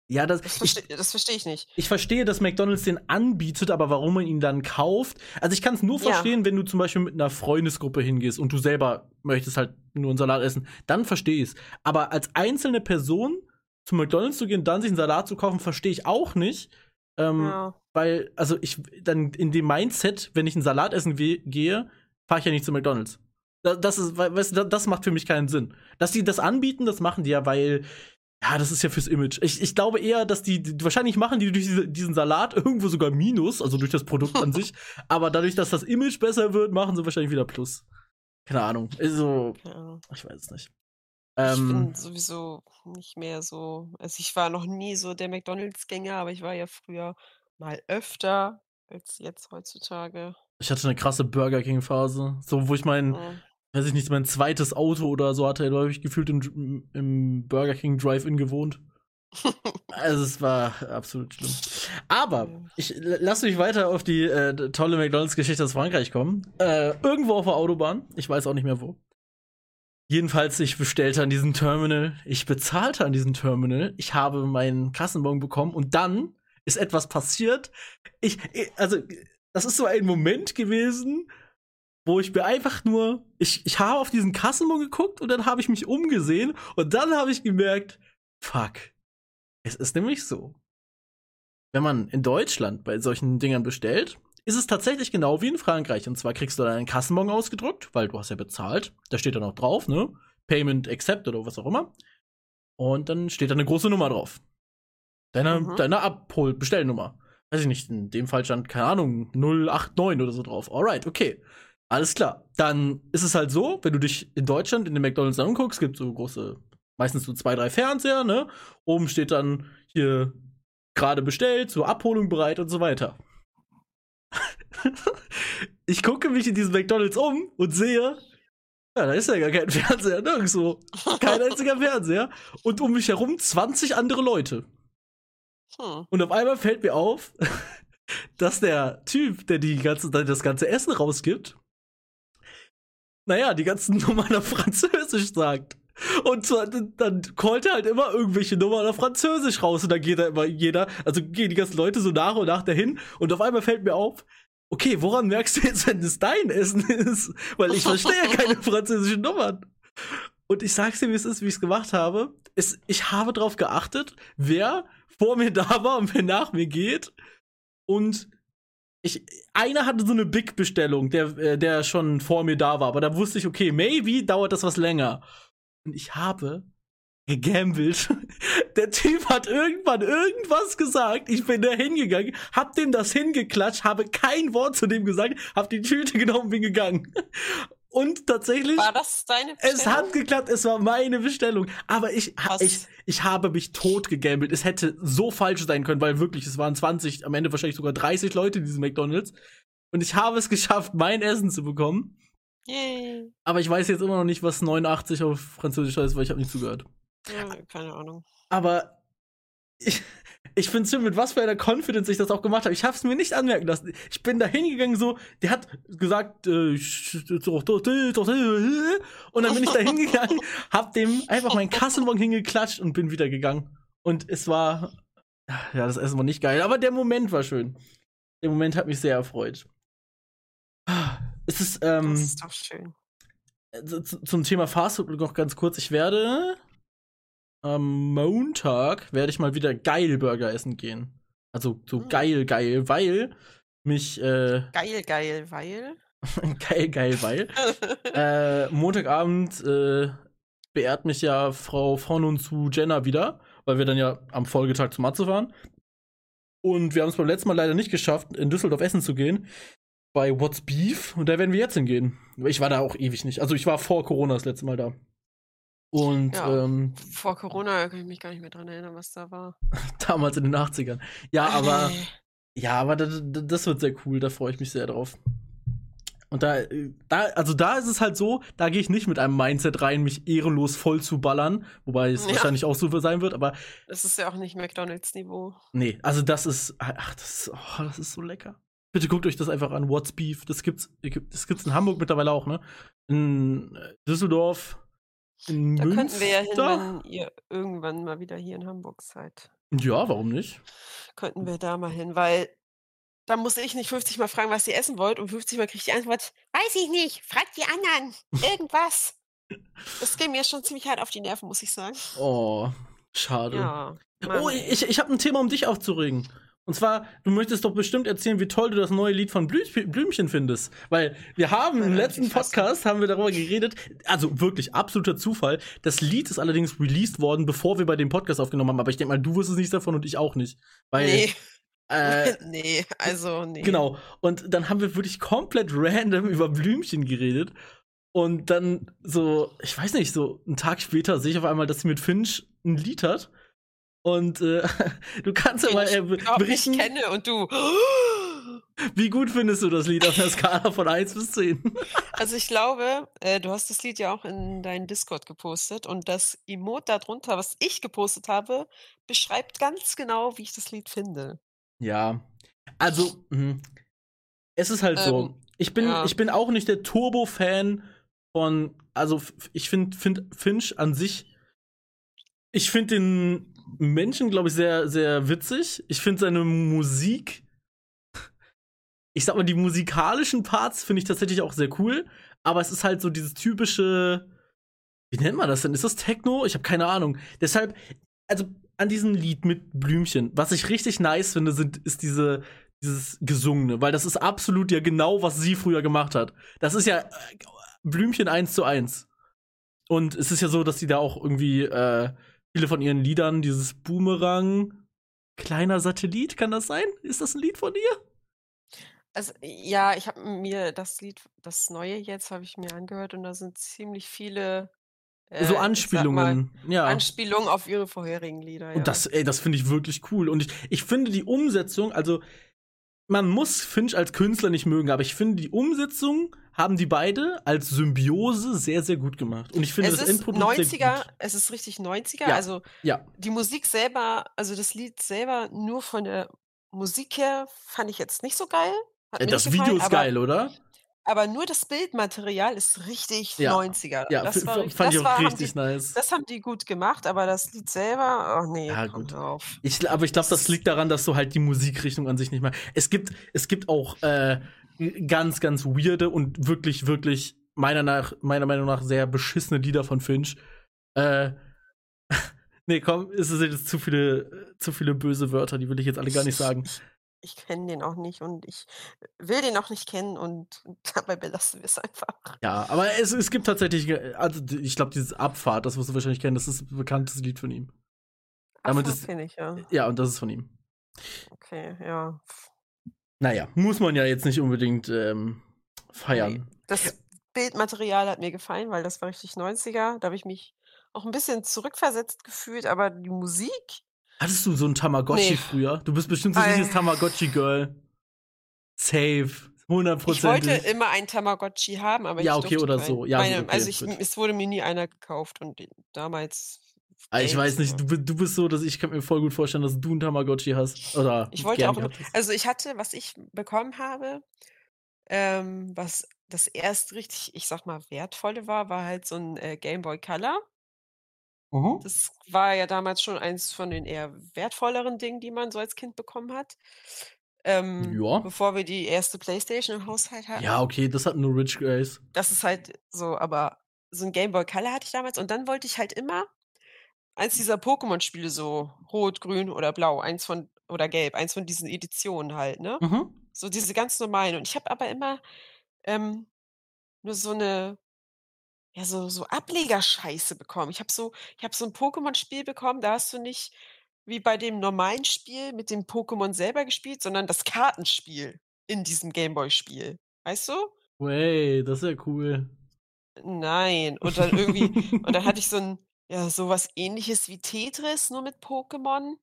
S1: Ja, das,
S2: Das verstehe das verstehe ich nicht.
S1: ich verstehe, dass McDonald's den anbietet, aber warum man ihn dann kauft. Also ich kann es nur
S2: Ja.
S1: verstehen, wenn du zum Beispiel mit einer Freundesgruppe hingehst und du selber möchtest halt nur einen Salat essen, dann verstehe ich es. Aber als einzelne Person zu McDonald's zu gehen und dann sich einen Salat zu kaufen, verstehe ich auch nicht. Ähm,
S2: Ja.
S1: Weil, also ich, dann in dem Mindset, wenn ich einen Salat essen gehe, fahre ich ja nicht zu McDonalds. Da- Das ist, we- weißt du, da- das macht für mich keinen Sinn. Dass die das anbieten, das machen die ja, weil, ja, das ist ja fürs Image. Ich, ich glaube eher, dass die, die wahrscheinlich machen die durch diese, diesen Salat irgendwo sogar Minus, also durch das Produkt an sich. [LAUGHS] Aber dadurch, dass das Image besser wird, machen sie wahrscheinlich wieder Plus. Keine Ahnung. Also,
S2: Ahnung.
S1: ich weiß es nicht.
S2: Ich
S1: Ähm,
S2: bin sowieso nicht mehr so also, ich war noch nie so der McDonald's-Gänger, aber ich war ja früher mal öfter als jetzt heutzutage.
S1: ich hatte eine krasse Burger King-Phase. So, wo ich mein,
S2: Mhm.
S1: Weiß ich nicht, mein zweites Auto oder so hatte, da habe ich gefühlt im, im Burger King Drive-In gewohnt. [LAUGHS] Also es war absolut schlimm. Aber ich l- lass mich weiter auf die äh, tolle McDonalds-Geschichte aus Frankreich kommen. Äh, irgendwo auf der Autobahn, ich weiß auch nicht mehr wo. Jedenfalls, ich bestellte an diesem Terminal, ich bezahlte an diesem Terminal, ich habe meinen Kassenbon bekommen und dann ist etwas passiert. Ich, ich- also, das ist so ein Moment gewesen, wo ich mir einfach nur, ich, ich habe auf diesen Kassenbon geguckt und dann habe ich mich umgesehen und dann habe ich gemerkt, fuck, es ist nämlich so. Wenn man in Deutschland bei solchen Dingern bestellt, ist es tatsächlich genau wie in Frankreich. Und zwar kriegst du dann einen Kassenbon ausgedrückt, weil du hast ja bezahlt. Da steht dann auch drauf, ne? Payment accept oder was auch immer. Und dann steht da eine große Nummer drauf. Deine,
S2: Mhm.
S1: deine Abhol-Bestellnummer. Weiß ich nicht, in dem Fall stand, keine Ahnung, 089 oder so drauf. Alright, okay. Alles klar. Dann ist es halt so, wenn du dich in Deutschland in den McDonalds anguckst, gibt so große, meistens so zwei, drei Fernseher, ne? Oben steht dann hier gerade bestellt, zur Abholung bereit und so weiter. [LAUGHS] ich gucke mich in diesem McDonalds um und sehe, Ja, da ist ja gar kein Fernseher, nirgendwo. Kein einziger Fernseher. Und um mich herum 20 andere Leute.
S2: Hm.
S1: Und auf einmal fällt mir auf, [LAUGHS] dass der Typ, der die ganze, der das ganze Essen rausgibt, naja, die ganzen [LAUGHS] Nummern auf Französisch sagt. Und zwar, dann callt er halt immer irgendwelche Nummern auf Französisch raus und dann geht da immer jeder, also gehen die ganzen Leute so nach und nach dahin und auf einmal fällt mir auf, okay, woran merkst du jetzt, wenn es dein Essen ist? Weil ich verstehe ja keine [LAUGHS] französischen Nummern. Und ich sag's dir, wie es ist, wie ich es gemacht habe. Es, ich habe darauf geachtet, wer vor mir da war und wer nach mir geht. Und ich, einer hatte so eine Big-Bestellung, der, äh, der schon vor mir da war, aber da wusste ich, okay, maybe dauert das was länger. Und ich habe gegambelt. [LAUGHS] Der Typ hat irgendwann irgendwas gesagt. Ich bin da hingegangen, hab dem das hingeklatscht, habe kein Wort zu dem gesagt, hab die Tüte genommen, bin gegangen. Und tatsächlich.
S2: War das deine
S1: Es
S2: Bestellung?
S1: hat geklappt, es war meine Bestellung. Aber ich, ich, ich habe mich tot gegambelt. Es hätte so falsch sein können, weil wirklich, es waren 20, am Ende wahrscheinlich sogar 30 Leute in diesem McDonalds. Und ich habe es geschafft, mein Essen zu bekommen.
S2: Yay.
S1: Aber ich weiß jetzt immer noch nicht, was 89 auf Französisch heißt, weil ich habe nicht zugehört.
S2: Ja, keine Ahnung.
S1: Aber ich, ich finde schön, mit was für einer Confidence ich das auch gemacht habe. Ich habe es mir nicht anmerken lassen. Ich bin da hingegangen so, der hat gesagt, äh, und dann bin ich da [LAUGHS] hingegangen, hab dem einfach meinen Kassenbon hingeklatscht und bin wieder gegangen. Und es war, ja, das Essen war nicht geil, aber der Moment war schön. Der Moment hat mich sehr erfreut. Es ist, ähm,
S2: Das ist doch schön.
S1: zu- zum Thema Fastfood noch ganz kurz. Ich werde am Montag werde ich mal wieder geil Burger essen gehen. Also so
S2: Mm.
S1: geil, geil, weil mich äh,
S2: Geil, geil, weil. [LAUGHS]
S1: geil, geil, weil [LAUGHS] äh, Montagabend äh, beehrt mich ja Frau von und zu Jenna wieder, weil wir dann ja am Folgetag zu Matze fahren. Und wir haben es beim letzten Mal leider nicht geschafft, in Düsseldorf essen zu gehen. Bei What's Beef. Und da werden wir jetzt hingehen. Ich war da auch ewig nicht. Also ich war vor Corona das letzte Mal da. Und
S2: Ja.
S1: ähm,
S2: Vor Corona kann ich mich gar nicht mehr dran erinnern, was da war. [LAUGHS]
S1: damals in den 80ern. Ja, aber,
S2: Nee.
S1: ja, aber das, das wird sehr cool. Da freue ich mich sehr drauf. Und da, äh, da, also da ist es halt so, da gehe ich nicht mit einem Mindset rein, mich ehrenlos voll zu ballern, wobei es
S2: Ja.
S1: wahrscheinlich auch so sein wird, aber
S2: Das ist ja auch nicht McDonalds-Niveau.
S1: nee, also das ist, ach, das ist, oh, das ist so lecker. Bitte guckt euch das einfach an, What's Beef, das gibt's, das gibt's in Hamburg mittlerweile auch, ne? In äh, Düsseldorf, in
S2: Da
S1: Münster.
S2: könnten wir ja hin, wenn ihr irgendwann mal wieder hier in Hamburg seid.
S1: Ja, warum nicht?
S2: Könnten wir da mal hin, weil da muss ich nicht 50 Mal fragen, was ihr essen wollt und 50 Mal kriege ich die Antwort, weiß ich nicht, fragt die anderen, irgendwas. Das ging mir schon ziemlich hart auf die Nerven, muss ich sagen.
S1: Oh, schade.
S2: Ja.
S1: Oh, ich, ich habe ein Thema, um dich aufzuregen. Und zwar, du möchtest doch bestimmt erzählen, wie toll du das neue Lied von Blü Blümchen findest. Weil wir haben im
S2: Ja,
S1: letzten Podcast haben wir darüber geredet. Also wirklich absoluter Zufall. Das Lied ist allerdings released worden, bevor wir bei dem Podcast aufgenommen haben. Aber ich denke mal, du wusstest nichts davon und ich auch nicht. Weil,
S2: nee,
S1: äh, [LAUGHS]
S2: nee, also nee.
S1: genau. Und dann haben wir wirklich komplett random über Blümchen geredet. Und dann so, ich weiß nicht, so einen Tag später sehe ich auf einmal, dass sie mit Finch ein Lied hat. Und äh, [LAUGHS] du kannst ja mal
S2: ich
S1: äh, berichten,
S2: kenne und du. [GASPS]
S1: wie gut findest du das Lied auf der Skala von 1 bis 10? [LAUGHS]
S2: Also ich glaube, äh, du hast das Lied ja auch in deinen Discord gepostet und das Emote darunter, was ich gepostet habe, beschreibt ganz genau, wie ich das Lied finde.
S1: Ja. Also, mh. es ist halt so.
S2: Ähm,
S1: Ich bin,
S2: ja.
S1: ich bin auch nicht der Turbo-Fan von, also ich finde find Finch an sich, ich finde den Menschen, glaube ich, sehr, sehr witzig. Ich finde seine Musik, ich sag mal, die musikalischen Parts finde ich tatsächlich auch sehr cool, aber es ist halt so dieses typische, wie nennt man das denn? Ist das Techno? Ich habe keine Ahnung. Deshalb, also an diesem Lied mit Blümchen, was ich richtig nice finde, sind, ist diese, dieses Gesungene, weil das ist absolut ja genau, was sie früher gemacht hat. Das ist ja äh, Blümchen eins zu eins. Und es ist ja so, dass sie da auch irgendwie äh, viele von ihren Liedern, dieses Boomerang, kleiner Satellit, kann das sein? Ist das ein Lied von ihr?
S2: Also ja, ich habe mir das Lied, das neue jetzt, habe ich mir angehört und da sind ziemlich viele äh,
S1: so
S2: sag mal,
S1: Anspielungen. ja.
S2: Anspielungen auf ihre vorherigen Lieder. Ja.
S1: Und das, ey, das finde ich wirklich cool. Und ich, ich finde die Umsetzung, also man muss Finch als Künstler nicht mögen, aber ich finde, die Umsetzung haben die beide als Symbiose sehr, sehr gut gemacht. Und ich finde
S2: es
S1: das
S2: ist
S1: Endprodukt
S2: 90er,
S1: sehr gut.
S2: es ist richtig 90er.
S1: Ja.
S2: Also
S1: Ja,
S2: die Musik selber, also das Lied selber nur von der Musik her fand ich jetzt nicht so geil. Hat
S1: Äh, das Video
S2: gefallen,
S1: ist geil, oder?
S2: Aber nur das Bildmaterial ist richtig
S1: Ja.
S2: 90er.
S1: Ja,
S2: das war,
S1: fand
S2: das
S1: ich auch richtig
S2: die,
S1: nice.
S2: das haben die gut gemacht, aber das Lied selber, oh nee,
S1: Ja, gut.
S2: drauf.
S1: Ich, aber ich glaube, das liegt daran, dass du halt die Musikrichtung an sich nicht mehr. Es gibt, es gibt auch äh, ganz, ganz weirde und wirklich, wirklich meiner, nach, meiner Meinung nach sehr beschissene Lieder von Finch. Äh, [LAUGHS] nee, komm, es sind jetzt zu viele, zu viele böse Wörter, die will ich jetzt alle gar nicht sagen.
S2: Ich, kenne den auch nicht und ich will den auch nicht kennen und [LAUGHS] dabei belassen wir es einfach.
S1: Ja, aber es, es gibt tatsächlich, äh, also ich glaube, dieses Abfahrt, das wirst du wahrscheinlich kennen, das ist ein bekanntes Lied von ihm. Damit
S2: Abfahrt kenne ich, ja.
S1: Ja, und das ist von ihm.
S2: Okay, ja.
S1: Naja, muss man ja jetzt nicht unbedingt ähm, feiern.
S2: Nee. Das Bildmaterial hat mir gefallen, weil das war richtig 90er. Da habe ich mich auch ein bisschen zurückversetzt gefühlt, aber die Musik,
S1: Hattest du so ein Tamagotchi
S2: Nee.
S1: früher? Du bist bestimmt so ein
S2: Ei.
S1: richtiges Tamagotchi-Girl. Safe.
S2: ich wollte
S1: 100%.
S2: immer einen Tamagotchi haben, aber
S1: Ja,
S2: ich
S1: okay, oder
S2: keinen.
S1: so. Ja,
S2: Meine,
S1: okay,
S2: also ich, es wurde mir nie einer gekauft und damals.
S1: Ah, Ich weiß nicht, du, du bist so, dass ich kann mir voll gut vorstellen, dass du ein Tamagotchi hast. Oder
S2: Ich wollte auch, also ich hatte, was ich bekommen habe, ähm, was das erst richtig, ich sag mal, wertvolle war, war halt so ein äh, Game Boy Color.
S1: Mhm.
S2: Das war ja damals schon eins von den eher wertvolleren Dingen, die man so als Kind bekommen hat. Ähm,
S1: Ja.
S2: Bevor wir die erste Playstation im Haushalt hatten.
S1: Ja, okay, das hatten nur Rich Guys.
S2: Das ist halt so, aber so ein Game Boy Color hatte ich damals und dann wollte ich halt immer eins dieser Pokémon-Spiele, so rot, grün oder blau, eins von, oder gelb, eins von diesen Editionen halt, ne?
S1: Mhm.
S2: So diese ganz normalen. Und ich habe aber immer ähm, nur so eine, ja, so, so Ablegerscheiße bekommen. Ich habe so, ich habe so ein Pokémon-Spiel bekommen, da hast du nicht wie bei dem normalen Spiel mit dem Pokémon selber gespielt, sondern das Kartenspiel in diesem Gameboy-Spiel. Weißt du?
S1: Wey, das ist ja cool.
S2: Nein. Und dann irgendwie, und dann hatte ich so ein, ja, sowas ähnliches wie Tetris, nur mit Pokémon.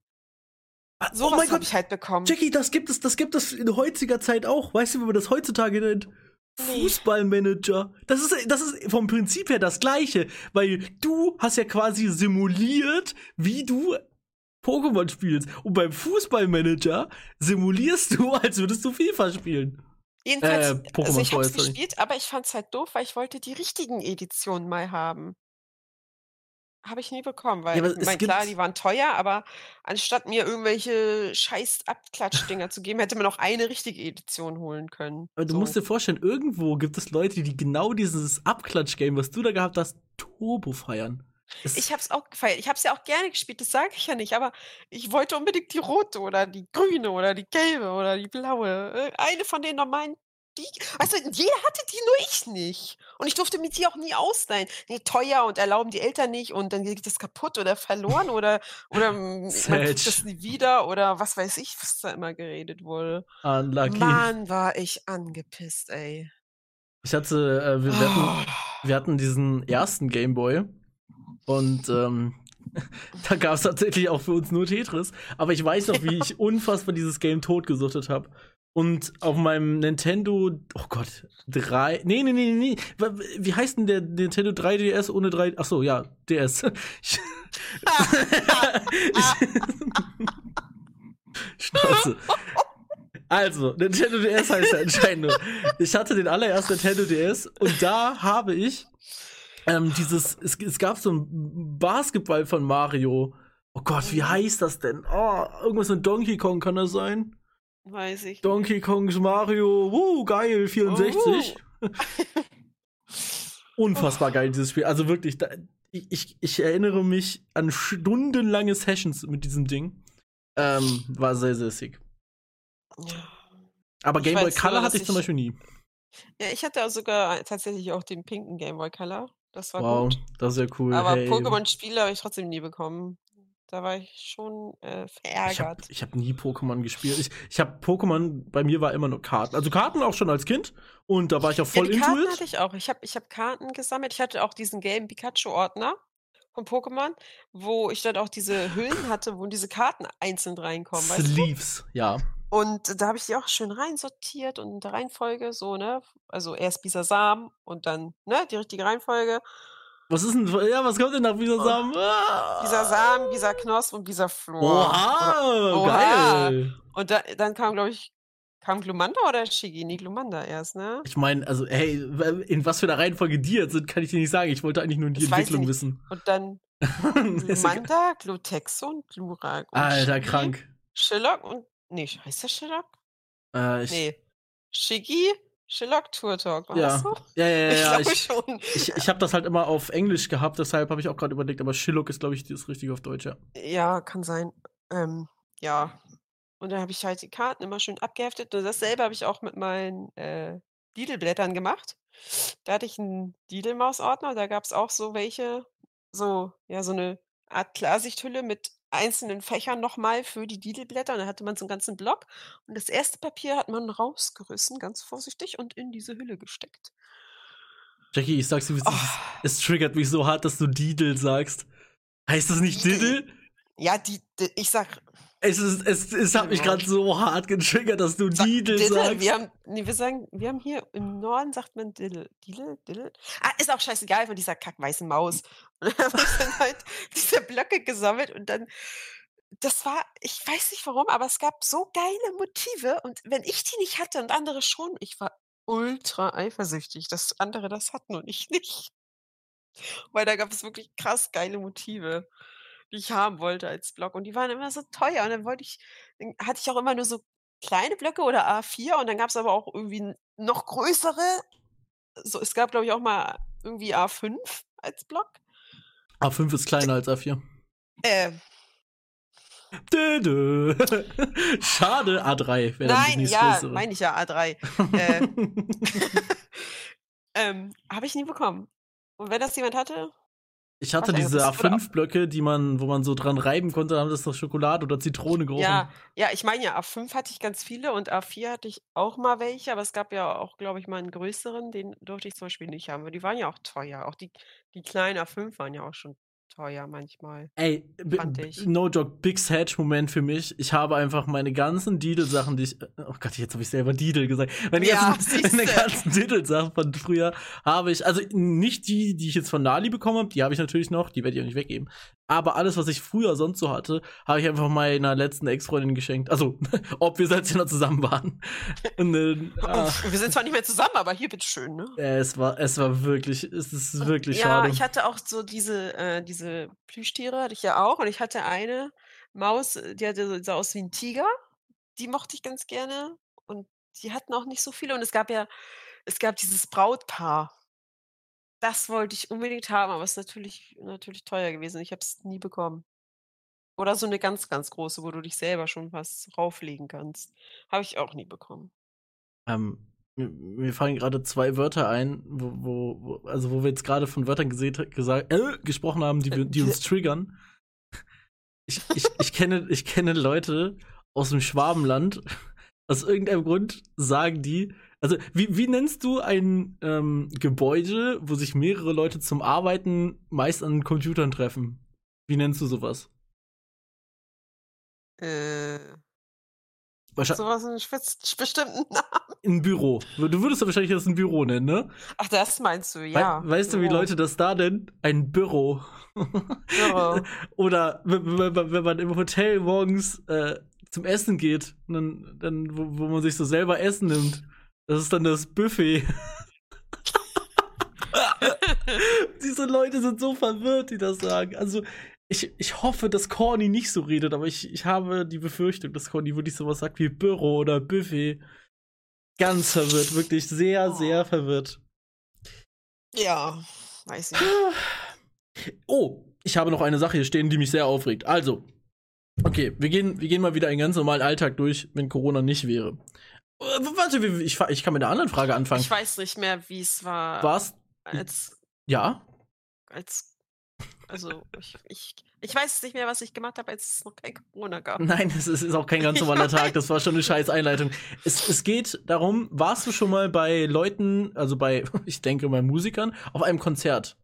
S1: Ah, oh mein
S2: habe
S1: Gott,
S2: ich halt bekommen.
S1: Jackie, das gibt es, das gibt es in heutiger Zeit auch. Weißt du, wie man das heutzutage nennt? Fußballmanager. Das ist, das ist vom Prinzip her das Gleiche, weil du hast ja quasi simuliert, wie du Pokémon spielst. Und beim Fußballmanager simulierst du, als würdest du FIFA spielen.
S2: Jedenfalls,
S1: Äh,
S2: also
S1: Pokémon
S2: ich habe es
S1: vorher, sorry.
S2: gespielt, aber ich fand es halt doof, weil ich wollte die richtigen Editionen mal haben. Habe ich nie bekommen, weil
S1: Ja, aber
S2: ich
S1: es
S2: meine, klar,
S1: gibt-
S2: die waren teuer, aber anstatt mir irgendwelche scheiß Abklatschdinger zu geben, hätte man auch eine richtige Edition holen können.
S1: Aber du
S2: So.
S1: musst dir vorstellen, irgendwo gibt es Leute, die genau dieses Abklatsch-Game, was du da gehabt hast, Turbo feiern. Es-
S2: Ich habe es auch gefeiert. Ich habe es ja auch gerne gespielt, das sage ich ja nicht, aber ich wollte unbedingt die rote oder die grüne oder die gelbe oder die blaue. Äh, Eine von den normalen. Die, also jeder hatte die, nur ich nicht. Und ich durfte mir die auch nie ausleihen. Nee, teuer und erlauben die Eltern nicht und dann geht das kaputt oder verloren oder, oder [LAUGHS] man kriegt das nie wieder oder was weiß ich, was da immer geredet wurde.
S1: Unlucky.
S2: Mann, war ich angepisst, ey.
S1: Ich hatte, äh, wir, wir, hatten,
S2: Oh.
S1: wir hatten diesen ersten Gameboy und ähm, [LAUGHS] da gab es tatsächlich auch für uns nur Tetris. Aber ich weiß noch, [LAUGHS] wie ich unfassbar dieses Game totgesuchtet habe. Und auf meinem Nintendo, oh Gott, 3, nee, nee, nee, nee, wie heißt denn der Nintendo 3DS ohne 3, ach so, ja, DS. Ich, [LAUGHS] Schnauze. Also, Nintendo DS heißt er anscheinend nur. Ich hatte den allerersten Nintendo DS und da habe ich ähm, dieses, es, es gab so ein Basketball von Mario. Oh Gott, wie heißt das denn? Oh, irgendwas mit Donkey Kong kann das sein?
S2: Weiß ich.
S1: Donkey Kong's Mario, wuh, geil, 64. [LAUGHS] Unfassbar geil, dieses Spiel. Also wirklich, da, ich, ich, erinnere mich an stundenlange Sessions mit diesem Ding. Ähm, war sehr, sehr sick. Aber Game Boy
S2: nur,
S1: Color
S2: dass
S1: hatte ich zum Beispiel nie.
S2: Ja, ich hatte auch sogar tatsächlich auch den pinken Game Boy Color. Das war
S1: Wow,
S2: gut.
S1: das ist ja cool.
S2: Aber
S1: hey.
S2: Pokémon-Spiele habe ich trotzdem nie bekommen. Da war ich schon äh,
S1: Ich habe
S2: verärgert.
S1: ich hab nie Pokémon gespielt. Ich, ich habe Pokémon, bei mir war immer nur Karten. Also Karten auch schon als Kind. Und da war ich auch
S2: Ja,
S1: voll into
S2: Karten
S1: it.
S2: hatte ich auch. Ich habe ich hab Karten gesammelt. Ich hatte auch diesen gelben Pikachu-Ordner von Pokémon, wo ich dann auch diese Hüllen hatte, wo diese Karten einzeln reinkommen. Weißt du?
S1: Sleeves, ja.
S2: Und da habe ich die auch schön reinsortiert und in der Reihenfolge so, ne? Also erst Bisasam und dann, ne, die richtige Reihenfolge.
S1: Was ist denn, ja, was kommt denn nach Bisasam?
S2: Oh. Bisasam, Bisaknosp und Bisaflor.
S1: Oha, Oha, geil.
S2: Und da, dann kam, glaube ich, kam Glumanda oder Shigi? Nee, Glumanda erst, ne?
S1: Ich meine, also, hey, in was für einer Reihenfolge die jetzt sind, kann ich dir nicht sagen. Ich wollte eigentlich nur die das Entwicklung wissen.
S2: Und dann [LAUGHS] Glumanda, Glutexon, Glurak.
S1: Alter, Shigi, krank.
S2: Shillock und. Nee, heißt der Shillock?
S1: Äh, ich,
S2: nee. Shigi, Shillock Tour Talk, war
S1: ja.
S2: das so?
S1: Ja, ja, ja.
S2: Ich
S1: ja.
S2: glaube
S1: ich,
S2: schon.
S1: Ich, ich habe das halt immer auf Englisch gehabt, deshalb habe ich auch gerade überlegt, aber Shillock ist, glaube ich, das Richtige auf Deutsch, ja.
S2: Ja, kann sein. Ähm, ja. Und dann habe ich halt die Karten immer schön abgeheftet. Und dasselbe habe ich auch mit meinen äh, Didelblättern gemacht. Da hatte ich einen Didelmaus-Ordner, da gab es auch so welche, so, ja, so eine Art Klarsichthülle mit einzelnen Fächern nochmal für die Didelblätter. Und da hatte man so einen ganzen Block. Und das erste Papier hat man rausgerissen, ganz vorsichtig, und in diese Hülle gesteckt.
S1: Jackie, ich sag's dir, es
S2: Oh.
S1: Es triggert mich so hart, dass du Didel sagst. Heißt das nicht
S2: Didel?
S1: Diddle?
S2: Ja, die, die ich sag,
S1: Es, ist, es, es hat mich
S2: Genau.
S1: gerade so hart getriggert, dass du
S2: Sa-
S1: Didel
S2: Diddle,
S1: sagst.
S2: wir haben, nee, wir sagen, wir haben hier im Norden sagt man Diddle, Diddle, Diddle. Ah, ist auch scheißegal von dieser kackweißen Maus. [LAUGHS] Und dann habe ich dann halt diese Blöcke gesammelt und dann, das war, ich weiß nicht warum, aber es gab so geile Motive und wenn ich die nicht hatte und andere schon, ich war ultra eifersüchtig, dass andere das hatten und ich nicht. Weil da gab es wirklich krass geile Motive, die ich haben wollte als Block und die waren immer so teuer und dann wollte ich dann hatte ich auch immer nur so kleine Blöcke oder A4 und dann gab's aber auch irgendwie noch größere. So, es gab, glaube ich, auch mal irgendwie A5 als Block.
S1: A5 ist kleiner als A4.
S2: Äh,
S1: Dö, dö. Schade, A3 wäre dann die
S2: nein,
S1: nächste
S2: ja,
S1: größere.
S2: meine ich ja, A3. Äh, [LAUGHS] [LAUGHS] ähm, habe ich nie bekommen. Und wenn das jemand hatte,
S1: ich hatte diese
S2: das wurde auch-
S1: A5-Blöcke, die man, wo man so dran reiben konnte, dann haben das doch Schokolade oder Zitrone gerochen.
S2: ja, ja, ich meine ja, A5 hatte ich ganz viele und A4 hatte ich auch mal welche, aber es gab ja auch, glaube ich, mal einen größeren, den durfte ich zum Beispiel nicht haben, weil die waren ja auch teuer. Auch die, die kleinen A5 waren ja auch schon teuer manchmal.
S1: Ey, no joke, Big Sedge-Moment für mich. Ich habe einfach meine ganzen Didel-Sachen, die ich. Oh Gott, jetzt habe ich selber Didel gesagt. Meine
S2: Ja,
S1: ganzen, [LAUGHS] meine ganzen Didel-Sachen von früher habe ich. Also nicht die, die ich jetzt von Nali bekommen habe, die habe ich natürlich noch, die werde ich auch nicht weggeben. Aber alles, was ich früher sonst so hatte, habe ich einfach meiner letzten Ex-Freundin geschenkt. Also, [LAUGHS] ob wir als wir noch zusammen waren. Und ah,
S2: Wir sind zwar nicht mehr zusammen, aber hier bitteschön, ne?
S1: äh, es war, es war wirklich, es ist wirklich
S2: ja,
S1: schade.
S2: ich hatte auch so diese, äh, diese Plüschtiere, hatte ich ja auch. Und ich hatte eine Maus, äh, die hatte so, sah aus wie ein Tiger. Die mochte ich ganz gerne. Und die hatten auch nicht so viele. Und es gab ja, es gab dieses Brautpaar. Das wollte ich unbedingt haben, aber es ist natürlich, natürlich teuer gewesen. Ich habe es nie bekommen. Oder so eine ganz, ganz große, wo du dich selber schon was rauflegen kannst. Habe ich auch nie bekommen.
S1: Ähm, mir, fallen gerade zwei Wörter ein, wo, wo, also wo wir jetzt gerade von Wörtern gesehen, gesagt, äh, gesprochen haben, die, die uns [LAUGHS] triggern. Ich, ich, ich, kenne, ich kenne Leute aus dem Schwabenland. Aus irgendeinem Grund sagen die, also wie, wie nennst du ein ähm, Gebäude, wo sich mehrere Leute zum Arbeiten meist an Computern treffen? Wie nennst du sowas?
S2: Äh,
S1: Wahrscheinlich
S2: sowas einen spitz- [LAUGHS] bestimmten Namen.
S1: ein Büro. Du würdest ja wahrscheinlich das ein Büro nennen, ne?
S2: Ach, das meinst du, ja.
S1: weißt du, wie
S2: Büro.
S1: Leute das da nennen? Ein Büro.
S2: Büro. [LAUGHS]
S1: Oder wenn, man im Hotel morgens äh, zum Essen geht, dann, dann wo, wo man sich so selber Essen nimmt. Das ist dann das Buffet. [LAUGHS] Diese Leute sind so verwirrt, die das sagen. Also, ich, ich hoffe, dass Corny nicht so redet, aber ich, ich habe die Befürchtung, dass Corny wirklich sowas sagt wie Büro oder Buffet. Ganz verwirrt, wirklich sehr,
S2: Oh.
S1: sehr verwirrt.
S2: ja, weiß ich. nicht.
S1: Oh, ich habe noch eine Sache hier stehen, die mich sehr aufregt. Also, okay, wir gehen, wir gehen mal wieder einen ganz normalen Alltag durch, wenn Corona nicht wäre. Warte, ich, ich kann mit einer anderen Frage anfangen.
S2: Ich weiß nicht mehr, wie es war,
S1: Was?
S2: als,
S1: Ja?
S2: als, also, ich, ich, ich weiß nicht mehr, was ich gemacht habe, als es noch kein Corona gab. [LAUGHS]
S1: Nein, es ist, auch kein ganz [LAUGHS] normaler Tag. Das war schon eine scheiß Einleitung. Es, es geht darum, warst du schon mal bei Leuten, also bei, [LAUGHS] ich denke bei Musikern, auf einem Konzert?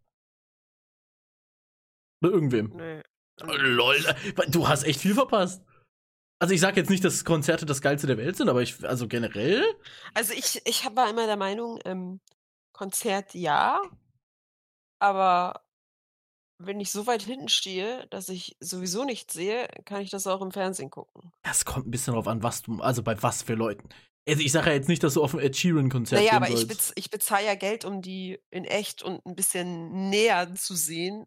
S1: Bei irgendwem?
S2: Nee.
S1: Oh, lol, du hast echt viel verpasst. Also ich sage jetzt nicht, dass Konzerte das geilste der Welt sind, aber ich, also generell.
S2: Also ich, ich war immer der Meinung, ähm, Konzert ja, aber wenn ich so weit hinten stehe, dass ich sowieso nichts sehe, kann ich das auch im Fernsehen gucken.
S1: Das kommt ein bisschen drauf an, was du, also bei was für Leuten. Also ich sage ja jetzt nicht, dass du auf ein Ed Sheeran-Konzert
S2: Naja, aber ich,
S1: sollst.
S2: bez ich bezahle ja Geld, um die in echt und ein bisschen näher zu sehen.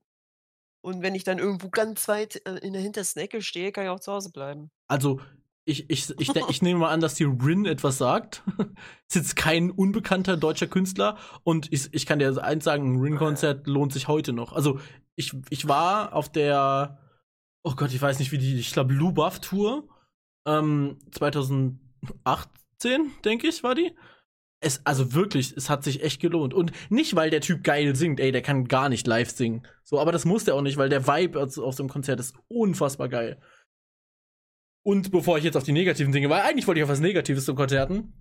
S2: Und wenn ich dann irgendwo ganz weit äh, in der hintersten Ecke stehe, kann ich auch zu Hause bleiben.
S1: Also, ich, ich, [LAUGHS] ich, ich nehme mal an, dass dir Rin etwas sagt. [LAUGHS] ist jetzt kein unbekannter deutscher Künstler. Und ich, ich kann dir eins sagen, ein Rin-Konzert lohnt sich heute noch. Also, ich, ich war auf der, oh Gott, ich weiß nicht, wie die, ich glaube, Lou Buff Tour. Ähm, 2018, denke ich, war die. Es, also wirklich, es hat sich echt gelohnt. Und nicht, weil der Typ geil singt, ey, der kann gar nicht live singen. So, aber das muss der auch nicht, weil der Vibe auf so einem Konzert ist unfassbar geil. Und bevor ich jetzt auf die negativen Dinge, weil eigentlich wollte ich auf was Negatives zu Konzerten.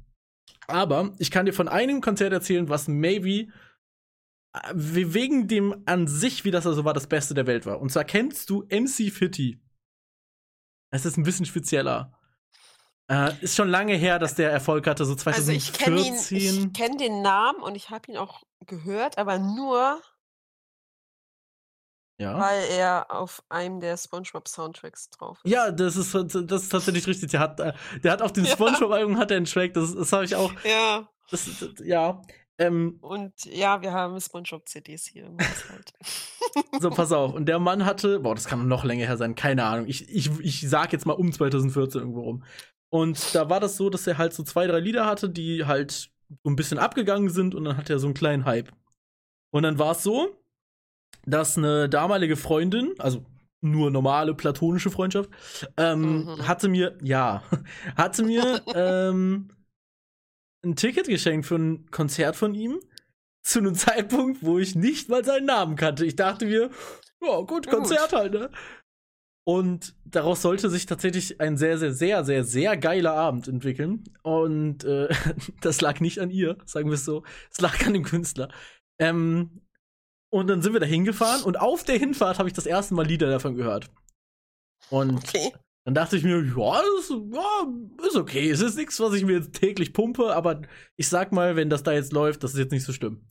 S1: Aber ich kann dir von einem Konzert erzählen, was maybe äh, wegen dem an sich, wie das also war, das Beste der Welt war. Und zwar kennst du MC Fitty. Es ist ein bisschen spezieller. Äh, ist schon lange her, dass der Erfolg hatte, so
S2: Also ich kenne
S1: 2014.
S2: kenne den Namen und ich habe ihn auch gehört, aber nur,
S1: ja.
S2: weil er auf einem der SpongeBob-Soundtracks drauf ist.
S1: Ja, das ist, das ist tatsächlich richtig. Der hat, äh, der hat auf dem. [LAUGHS] Spongebob-Album hat er einen Track, das, das habe ich auch.
S2: Ja,
S1: Das, das, ja. Ähm,
S2: und ja, wir haben SpongeBob-CDs hier im Haushalt.
S1: so, [LAUGHS] pass auf. Und der Mann hatte, boah, das kann noch länger her sein, keine Ahnung. Ich, ich, ich sag jetzt mal um 2014 irgendwo rum. Und da war das so, dass er halt so zwei, drei Lieder hatte, die halt so ein bisschen abgegangen sind und dann hat er so einen kleinen Hype. Und dann war es so, dass eine damalige Freundin, also nur normale platonische Freundschaft, ähm,
S2: Mhm.
S1: hatte mir, ja, [LAUGHS] hatte mir [LAUGHS] ähm, ein Ticket geschenkt für ein Konzert von ihm zu einem [LAUGHS] Zeitpunkt, wo ich nicht mal seinen Namen kannte. Ich dachte mir, ja, gut,
S2: Ja, gut.
S1: Konzert halt, ne? Und daraus sollte sich tatsächlich ein sehr, sehr, sehr, sehr, sehr geiler Abend entwickeln. Und äh, [LAUGHS] das lag nicht an ihr, sagen wir es so. Es lag an dem Künstler. Ähm, und dann sind wir da hingefahren und auf der Hinfahrt habe ich das erste Mal Lieder davon gehört. Und
S2: Okay.
S1: dann dachte ich mir, ja, das ja, ist okay. Es ist nichts, was ich mir jetzt täglich pumpe, aber ich sag mal, wenn das da jetzt läuft, das ist jetzt nicht so schlimm.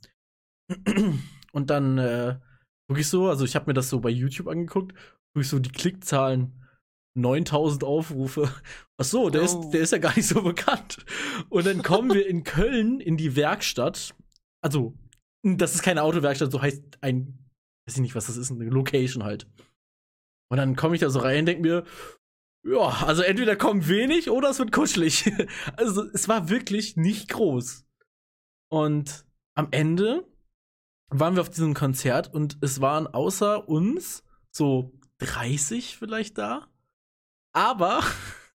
S1: [CLEARS THROAT] Und dann äh, wirklich so, also ich habe mir das so bei YouTube angeguckt, wirklich so die Klickzahlen 9000 Aufrufe. Ach so, der,
S2: Oh.
S1: ist, der ist ja gar nicht so bekannt. Und dann kommen wir in Köln in die Werkstatt. Also, das ist keine Autowerkstatt, so heißt ein, weiß ich nicht, was das ist, eine Location halt. Und dann komme ich da so rein und denke mir, ja, also entweder kommt wenig oder es wird kuschelig. [LAUGHS] Also es war wirklich nicht groß. Und am Ende waren wir auf diesem Konzert und es waren außer uns so 30 vielleicht da. Aber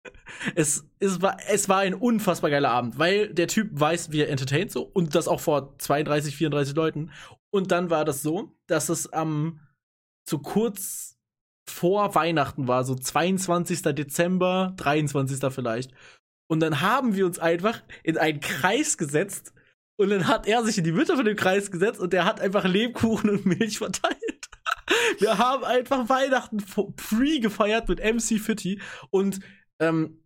S1: [LAUGHS] es, es, war, es war ein unfassbar geiler Abend, weil der Typ weiß, wie er entertaint so und das auch vor 32, 34 Leuten. Und dann war das so, dass es am so kurz vor Weihnachten war, so 22. Dezember, 23. vielleicht. Und dann haben wir uns einfach in einen Kreis gesetzt und dann hat er sich in die Mitte von dem Kreis gesetzt und der hat einfach Lebkuchen und Milch verteilt. Wir haben einfach Weihnachten pre gefeiert mit MC Fitty und ähm,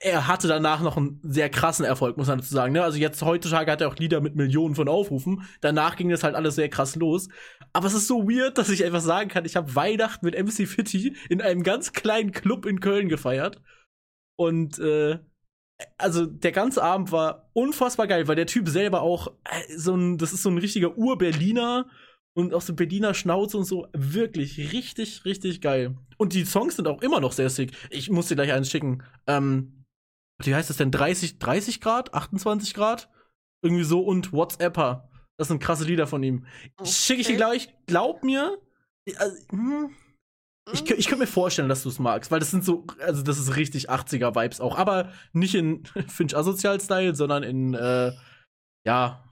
S1: er hatte danach noch einen sehr krassen Erfolg, muss man dazu sagen. Ne? Also jetzt heutzutage hat er auch Lieder mit Millionen von Aufrufen. Danach ging das halt alles sehr krass los. Aber es ist so weird, dass ich einfach sagen kann, ich habe Weihnachten mit MC Fitty in einem ganz kleinen Club in Köln gefeiert. Und äh, also der ganze Abend war unfassbar geil, weil der Typ selber auch äh, so ein, das ist so ein richtiger Ur-Berliner und auch so Berliner Schnauze und so. Wirklich richtig, richtig geil. Und die Songs sind auch immer noch sehr sick. Ich muss dir gleich eins schicken. Ähm, wie heißt das denn? 30, 30 Grad? 28 Grad? Irgendwie so und WhatsApper. Das sind krasse Lieder von ihm. Schicke ich dir
S2: Okay.
S1: gleich. Glaub mir. Also, hm, ich, ich könnte mir vorstellen, dass du es magst, weil das sind so, also das ist richtig 80er-Vibes auch, aber nicht in [LAUGHS] Finch Asozial-Style, sondern in, äh, ja,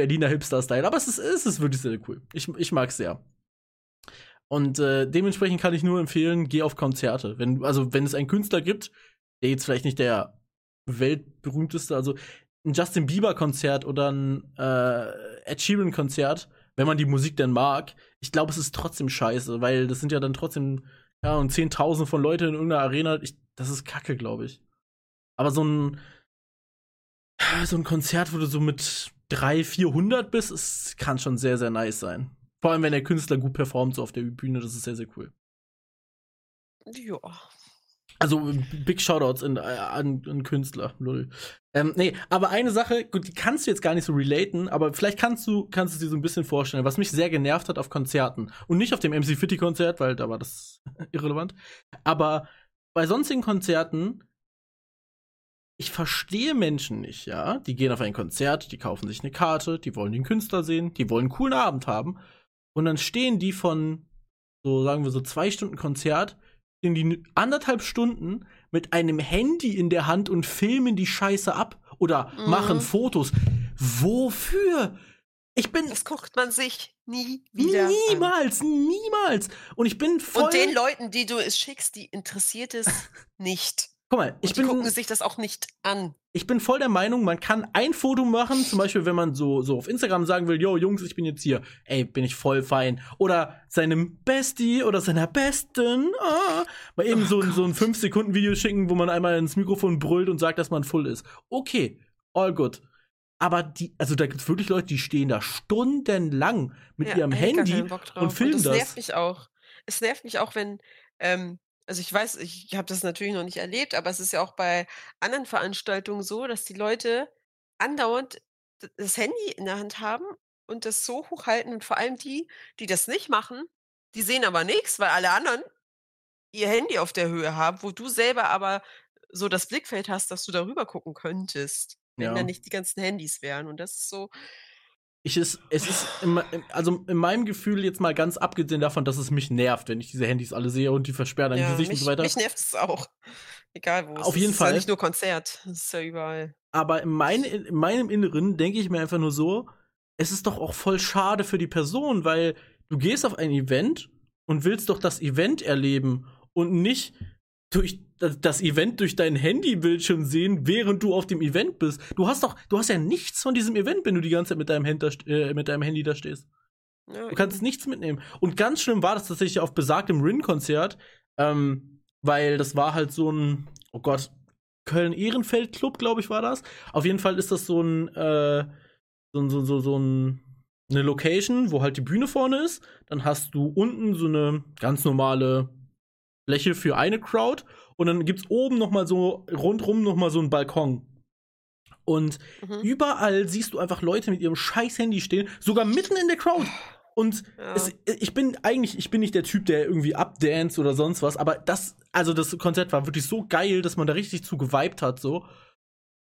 S1: Berliner Hipster-Style. Aber es ist, es ist wirklich sehr cool. Ich, ich mag es sehr. Und äh, dementsprechend kann ich nur empfehlen, geh auf Konzerte. Wenn, also, wenn es einen Künstler gibt, der jetzt vielleicht nicht der weltberühmteste, also ein Justin Bieber-Konzert oder ein äh, Ed Sheeran-Konzert, wenn man die Musik denn mag, ich glaube, es ist trotzdem scheiße, weil das sind ja dann trotzdem ja, und 10.000 von Leuten in irgendeiner Arena, ich, das ist kacke, glaube ich. Aber so ein, so ein Konzert, wo du so mit 300, 400 bist, es kann schon sehr, sehr nice sein. Vor allem, wenn der Künstler gut performt, so auf der Bühne, das ist sehr, sehr cool.
S2: Ja.
S1: Also Big Shoutouts in, äh, an, an Künstler, lol. Ähm, nee, aber eine Sache, gut, die kannst du jetzt gar nicht so relaten, aber vielleicht kannst du, kannst du dir so ein bisschen vorstellen, was mich sehr genervt hat auf Konzerten. Und nicht auf dem MC Fitty Konzert, weil da war das [LAUGHS] irrelevant. Aber bei sonstigen Konzerten, ich verstehe Menschen nicht, ja. Die gehen auf ein Konzert, die kaufen sich eine Karte, die wollen den Künstler sehen, die wollen einen coolen Abend haben. Und dann stehen die von, so sagen wir so zwei Stunden Konzert, stehen die anderthalb Stunden mit einem Handy in der Hand und filmen die Scheiße ab oder mhm. machen Fotos. Wofür? Ich bin.
S2: Das guckt man sich nie wieder.
S1: Niemals, an. niemals. Und ich bin voll.
S2: Und den Leuten, die du es schickst, die interessiert es [LAUGHS] nicht.
S1: Guck mal, ich bin.
S2: gucken sich das auch nicht an
S1: ich bin voll der Meinung, man kann ein Foto machen, zum Beispiel, wenn man so, so auf Instagram sagen will, yo, Jungs, ich bin jetzt hier, ey, bin ich voll fein. Oder seinem Bestie oder seiner Besten, ah, mal eben oh so, so ein 5-Sekunden-Video schicken, wo man einmal ins Mikrofon brüllt und sagt, dass man full ist. Okay, all good. Aber die, also da gibt's wirklich Leute, die stehen da stundenlang mit ja, ihrem Handy und filmen und das.
S2: Das nervt mich auch. Es nervt mich auch, wenn, ähm, also ich weiß, ich habe das natürlich noch nicht erlebt, aber es ist ja auch bei anderen Veranstaltungen so, dass die Leute andauernd das Handy in der Hand haben und das so hochhalten und vor allem die, die das nicht machen, die sehen aber nichts, weil alle anderen ihr Handy auf der Höhe haben, wo du selber aber so das Blickfeld hast, dass du darüber gucken könntest, wenn ja. da nicht die ganzen Handys wären. Und das ist so,
S1: ich ist, es ist, in, also in meinem Gefühl jetzt mal ganz abgesehen davon, dass es mich nervt, wenn ich diese Handys alle sehe und die versperren ja, Gesicht mich, und so weiter.
S2: Mich nervt es auch. Egal wo.
S1: Auf jeden
S2: es
S1: Fall.
S2: ist ja nicht nur Konzert, es ist ja überall.
S1: Aber in, mein, in meinem Inneren denke ich mir einfach nur so, es ist doch auch voll schade für die Person, weil du gehst auf ein Event und willst doch das Event erleben und nicht durch das Event durch dein Handybildschirm sehen, während du auf dem Event bist. Du hast doch, du hast ja nichts von diesem Event, wenn du die ganze Zeit mit deinem, Hand äh, mit deinem Handy da stehst. Ja, du kannst nichts mitnehmen. Und ganz schlimm war das tatsächlich auf besagtem Rin-Konzert, ähm, weil das war halt so ein, oh Gott, Köln-Ehrenfeld-Club, glaube ich, war das. Auf jeden Fall ist das so ein, äh, so, so, so, so ein, eine Location, wo halt die Bühne vorne ist. Dann hast du unten so eine ganz normale Fläche für eine Crowd und dann gibt's oben noch mal so rundrum noch mal so einen Balkon. Und mhm. überall siehst du einfach Leute mit ihrem scheiß Handy stehen, sogar mitten in der Crowd. Und ja. es, ich bin eigentlich, ich bin nicht der Typ, der irgendwie abdance oder sonst was, aber das, also das Konzert war wirklich so geil, dass man da richtig zu geweibt hat, so.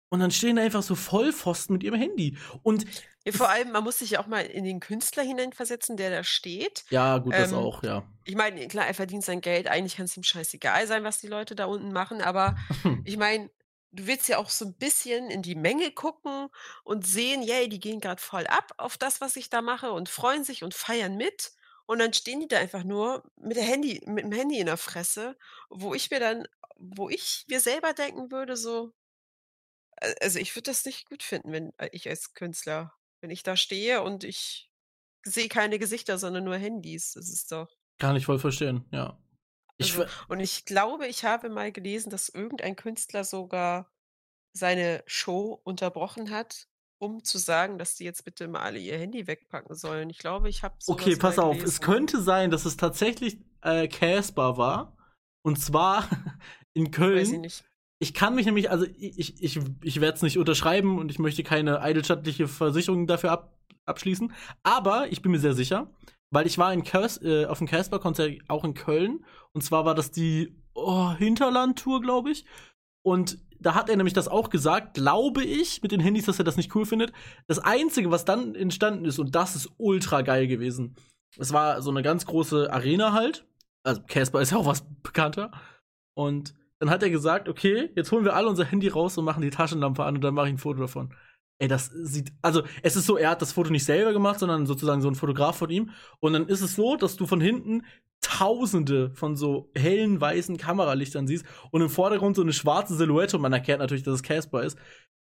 S1: Und dann stehen da einfach so Vollpfosten mit ihrem Handy. Und
S2: ja, vor allem, man muss sich ja auch mal in den Künstler hineinversetzen, der da steht.
S1: Ja, gut, ähm, das auch, ja.
S2: Ich meine, klar, er verdient sein Geld. Eigentlich kann es ihm scheißegal sein, was die Leute da unten machen. Aber [LAUGHS] ich meine, du willst ja auch so ein bisschen in die Menge gucken und sehen, yay, die gehen gerade voll ab auf das, was ich da mache und freuen sich und feiern mit. Und dann stehen die da einfach nur mit, der Handy, mit dem Handy in der Fresse, wo ich mir dann, wo ich mir selber denken würde, so, also ich würde das nicht gut finden, wenn äh, ich als Künstler wenn ich da stehe und ich sehe keine Gesichter, sondern nur Handys. Das ist doch.
S1: Kann ich voll verstehen, ja.
S2: Ich also, und ich glaube, ich habe mal gelesen, dass irgendein Künstler sogar seine Show unterbrochen hat, um zu sagen, dass die jetzt bitte mal alle ihr Handy wegpacken sollen. Ich glaube, ich habe
S1: Okay, pass auf, es könnte sein, dass es tatsächlich äh, Casper war. Und zwar [LAUGHS] in Köln. Ich kann mich nämlich, also ich, ich, ich werde es nicht unterschreiben und ich möchte keine eidelschattliche Versicherung dafür ab, abschließen. Aber ich bin mir sehr sicher, weil ich war in Kers, äh, auf dem Casper-Konzert auch in Köln. Und zwar war das die oh, Hinterland-Tour, glaube ich. Und da hat er nämlich das auch gesagt, glaube ich, mit den Handys, dass er das nicht cool findet. Das Einzige, was dann entstanden ist, und das ist ultra geil gewesen, es war so eine ganz große Arena halt. Also Casper ist ja auch was bekannter. Und dann hat er gesagt, okay, jetzt holen wir alle unser Handy raus und machen die Taschenlampe an und dann mache ich ein Foto davon. Ey, das sieht, also es ist so, er hat das Foto nicht selber gemacht, sondern sozusagen so ein Fotograf von ihm. Und dann ist es so, dass du von hinten Tausende von so hellen weißen Kameralichtern siehst und im Vordergrund so eine schwarze Silhouette und man erkennt natürlich, dass es Casper ist.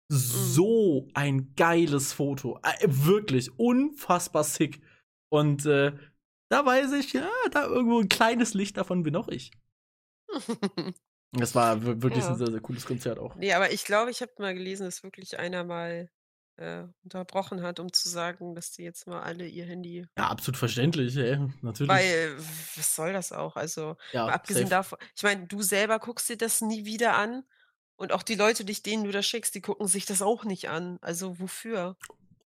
S1: So ein geiles Foto. Äh, wirklich unfassbar sick. Und äh, da weiß ich, ja, da irgendwo ein kleines Licht davon bin auch ich. [LAUGHS] Das war wirklich
S2: Ja.
S1: ein sehr, sehr cooles Konzert auch.
S2: Ne, aber ich glaube, ich habe mal gelesen, dass wirklich einer mal, äh, unterbrochen hat, um zu sagen, dass die jetzt mal alle ihr Handy
S1: Ja, absolut verständlich, ey, natürlich.
S2: weil was soll das auch? Also,
S1: ja,
S2: abgesehen
S1: safe.
S2: davon ich meine, du selber guckst dir das nie wieder an und auch die Leute, dich denen du das schickst, die gucken sich das auch nicht an. Also, wofür?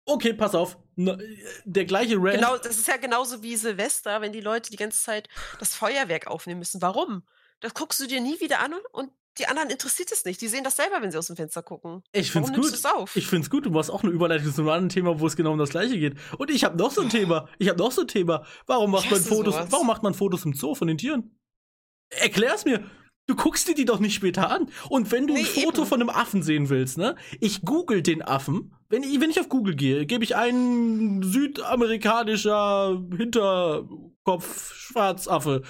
S1: Okay, pass auf. Na, äh, der gleiche Rant.
S2: Genau, das ist ja genauso wie Silvester, wenn die Leute die ganze Zeit das Feuerwerk aufnehmen müssen. Warum? Das guckst du dir nie wieder an und die anderen interessiert es nicht. Die sehen das selber, wenn sie aus dem Fenster gucken.
S1: Ich find's
S2: Warum
S1: gut.
S2: auf?
S1: Ich find's gut. Du machst auch eine Überleitung zu einem anderen Thema, wo es genau um das gleiche geht. Und ich habe noch so ein Thema. Ich habe noch so ein Thema. Warum macht man Fotos?
S2: sowas.
S1: Warum macht man Fotos im Zoo von den Tieren? Erklär's mir. Du guckst dir die doch nicht später an. Und wenn du ein
S2: Nee,
S1: Foto
S2: eben.
S1: von einem Affen sehen willst, ne? Ich google den Affen. Wenn ich, wenn ich auf Google gehe, gebe ich einen südamerikanischer Hinterkopf Schwarzaffe.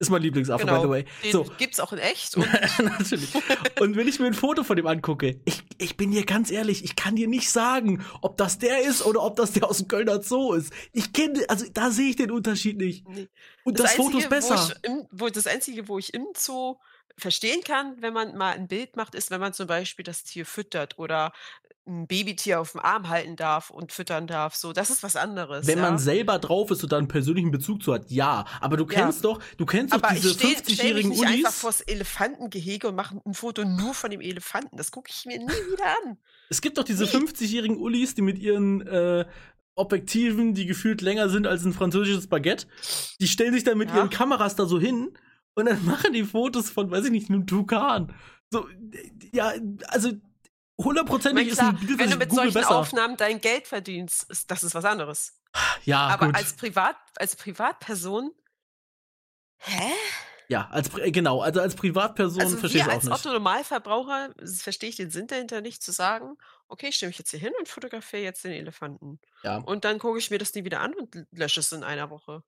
S1: Ist mein Lieblingsaffe, by the
S2: Genau.
S1: way.
S2: Den
S1: So,
S2: gibt's auch in echt [LAUGHS] und
S1: Natürlich. Und wenn ich mir ein Foto von dem angucke, ich, ich bin dir ganz ehrlich, ich kann dir nicht sagen, ob das der ist oder ob das der aus dem Kölner Zoo ist. Ich kenne, also da sehe ich den Unterschied nicht. Und das, Foto ist besser.
S2: Wo ich im, wo das Einzige, wo ich im Zoo verstehen kann, wenn man mal ein Bild macht, ist, wenn man zum Beispiel das Tier füttert oder ein Babytier auf dem Arm halten darf und füttern darf. So, das ist was anderes.
S1: Wenn
S2: ja?
S1: man selber drauf ist und da einen persönlichen Bezug zu hat, ja. Aber du
S2: Ja.
S1: kennst doch, du kennst doch
S2: aber
S1: diese
S2: ich stell mich
S1: 50-jährigen
S2: nicht einfach
S1: Ulis.
S2: vors Elefantengehege und mache ein Foto nur von dem Elefanten. Das gucke ich mir nie wieder an.
S1: Es gibt doch diese
S2: Nee.
S1: 50-jährigen Ulis, die mit ihren äh, Objektiven, die gefühlt länger sind als ein französisches Baguette, die stellen sich dann mit
S2: Ja.
S1: ihren Kameras da so hin und dann [LAUGHS] machen die Fotos von, weiß ich nicht, einem Tukan. So, ja, also
S2: Ich
S1: hundertprozentig ist ein Bild,
S2: wenn du mit solchen
S1: besser.
S2: Aufnahmen dein Geld verdienst, ist, das ist was anderes.
S1: ja,
S2: aber
S1: gut.
S2: als Privat, als Privatperson, hä?
S1: ja, als genau, also als Privatperson
S2: Also
S1: verstehe ich auch
S2: als
S1: nicht.
S2: Otto Normalverbraucher s- verstehe ich den Sinn dahinter nicht zu sagen, okay, ich stelle mich jetzt hier hin und fotografiere jetzt den Elefanten.
S1: Ja.
S2: Und dann gucke ich mir das nie wieder an und lösche es in einer Woche.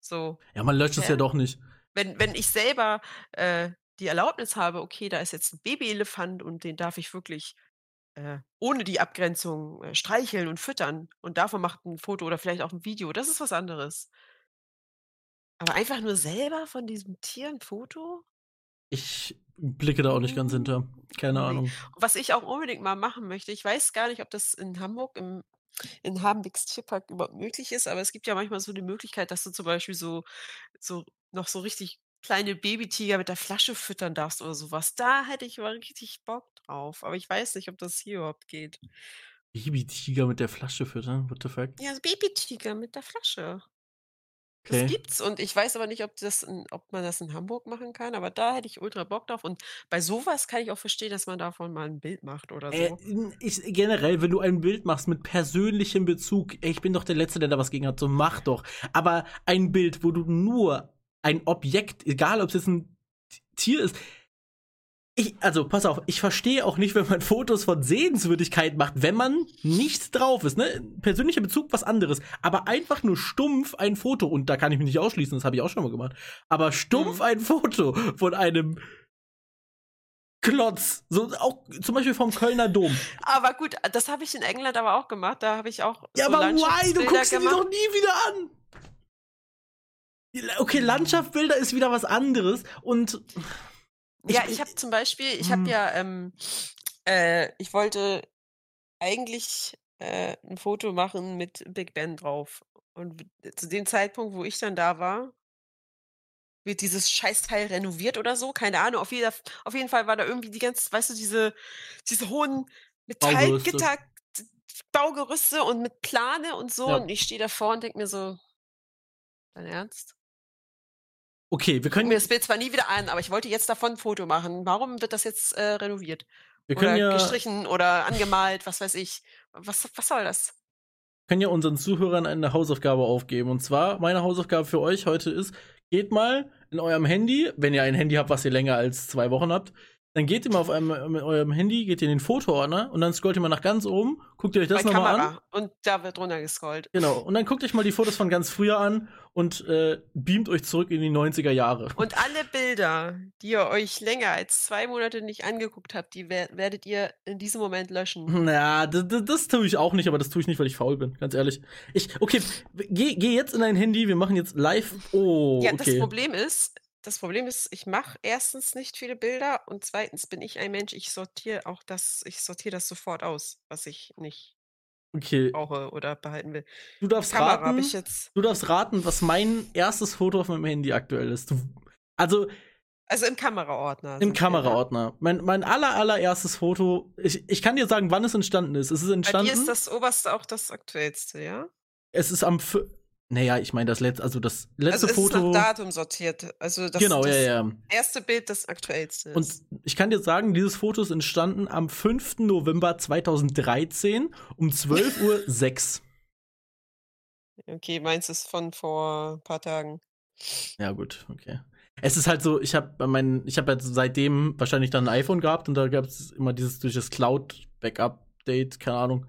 S2: So,
S1: ja, man löscht es
S2: Hä?
S1: ja doch nicht.
S2: wenn, wenn ich selber äh, die Erlaubnis habe, okay, da ist jetzt ein Babyelefant und den darf ich wirklich äh, ohne die Abgrenzung äh, streicheln und füttern und davon macht ein Foto oder vielleicht auch ein Video, das ist was anderes. Aber einfach nur selber von diesem Tier ein Foto?
S1: Ich blicke da auch nicht ganz hinter. Keine
S2: Nee.
S1: Ahnung.
S2: Was ich auch unbedingt mal machen möchte, ich weiß gar nicht, ob das in Hamburg im in Habenbecks Tierpark überhaupt möglich ist, aber es gibt ja manchmal so die Möglichkeit, dass du zum Beispiel so so noch so richtig kleine Babytiger mit der Flasche füttern darfst oder sowas. Da hätte ich mal richtig Bock drauf, aber ich weiß nicht, ob das hier überhaupt geht.
S1: Babytiger mit der Flasche füttern, what the fuck?
S2: Ja, Babytiger mit der Flasche.
S1: Okay.
S2: Das gibt's und ich weiß aber nicht, ob das in ob man das in Hamburg machen kann, aber da hätte ich ultra Bock drauf und bei sowas kann ich auch verstehen, dass man davon mal ein Bild macht oder
S1: Äh,
S2: so.
S1: ich, generell, wenn du ein Bild machst mit persönlichem Bezug, ich bin doch der Letzte, der da was gegen hat, so mach doch. Aber ein Bild, wo du nur ein Objekt, egal ob es jetzt ein Tier ist, ich, also pass auf, ich verstehe auch nicht, wenn man Fotos von Sehenswürdigkeit macht, wenn man nicht drauf ist, ne? Persönlicher Bezug was anderes, aber einfach nur stumpf ein Foto und da kann ich mich nicht ausschließen, das habe ich auch schon mal gemacht. Aber stumpf
S2: Mhm.
S1: ein Foto von einem Klotz, so auch zum Beispiel vom Kölner Dom.
S2: Aber gut, das habe ich in England aber auch gemacht. Da habe ich auch
S1: Ja,
S2: so
S1: aber why? Du guckst sie dir doch nie wieder an. Okay, Landschaftsbilder ist wieder was anderes und
S2: Ja, ich habe zum Beispiel, ich habe
S1: Hm.
S2: ja, ähm, äh, ich wollte eigentlich äh, ein Foto machen mit Big Ben drauf. Und zu dem Zeitpunkt, wo ich dann da war, wird dieses Scheißteil renoviert oder so, keine Ahnung. Auf, jeder, auf jeden Fall war da irgendwie die ganze, weißt du, diese, diese hohen. Metallgitter, Baugerüste und mit Plane und so.
S1: Ja.
S2: Und ich stehe davor und denke mir so, dein Ernst?
S1: Okay, wir können
S2: mir das Bild zwar nie wieder an, aber ich wollte jetzt davon ein Foto machen. Warum wird das jetzt äh, renoviert?
S1: wir
S2: Oder
S1: können ja
S2: gestrichen oder angemalt, was weiß ich. Was, was soll das?
S1: können ja unseren Zuhörern eine Hausaufgabe aufgeben und zwar meine Hausaufgabe für euch heute ist geht mal in eurem Handy, wenn ihr ein Handy habt, was ihr länger als zwei Wochen habt, dann geht ihr mal auf einem, mit eurem Handy, geht ihr in den Fotoordner und dann scrollt ihr mal nach ganz oben, guckt ihr euch das nochmal an.
S2: Und da wird runtergescrollt.
S1: Genau. Und dann guckt euch mal die Fotos von ganz früher an und äh, beamt euch zurück in die 90er Jahre.
S2: Und alle Bilder, die ihr euch länger als zwei Monate nicht angeguckt habt, die wer werdet ihr in diesem Moment löschen.
S1: Na, das, das, das tue ich auch nicht, aber das tue ich nicht, weil ich faul bin, ganz ehrlich. Ich, okay, geh, geh jetzt in dein Handy, wir machen jetzt live. Oh,
S2: Ja, das
S1: okay.
S2: Problem ist, das Problem ist, ich mache erstens nicht viele Bilder und zweitens bin ich ein Mensch, ich sortiere auch das, ich sortiere das sofort aus, was ich nicht
S1: Okay,
S2: brauche oder behalten will.
S1: du darfst raten.
S2: habe ich jetzt,
S1: Du darfst raten, was mein erstes Foto auf meinem Handy aktuell ist. Du, also
S2: also im Kameraordner.
S1: im
S2: ne?
S1: Kameraordner. Mein, mein aller, allererstes Foto. Ich, ich kann dir sagen, wann es entstanden ist. Es ist
S2: Bei
S1: entstanden.
S2: dir ist das oberste auch das aktuellste, ja?
S1: es ist am. Naja, ich meine, das letzte, also das letzte
S2: Also ist
S1: Foto.
S2: nach Datum sortiert. Also das,
S1: genau,
S2: das
S1: ja, ja.
S2: erste Bild das aktuellste
S1: Und
S2: ist.
S1: ich kann dir sagen, dieses Foto ist entstanden am 5. November 2013 um 12.06 Uhr. [LAUGHS]
S2: Okay, meins ist von vor ein paar Tagen.
S1: Ja, gut, okay. Es ist halt so, ich habe mein, ich habe halt seitdem wahrscheinlich dann ein iPhone gehabt und da gab es immer dieses durch das Cloud-Backup-Date, keine Ahnung.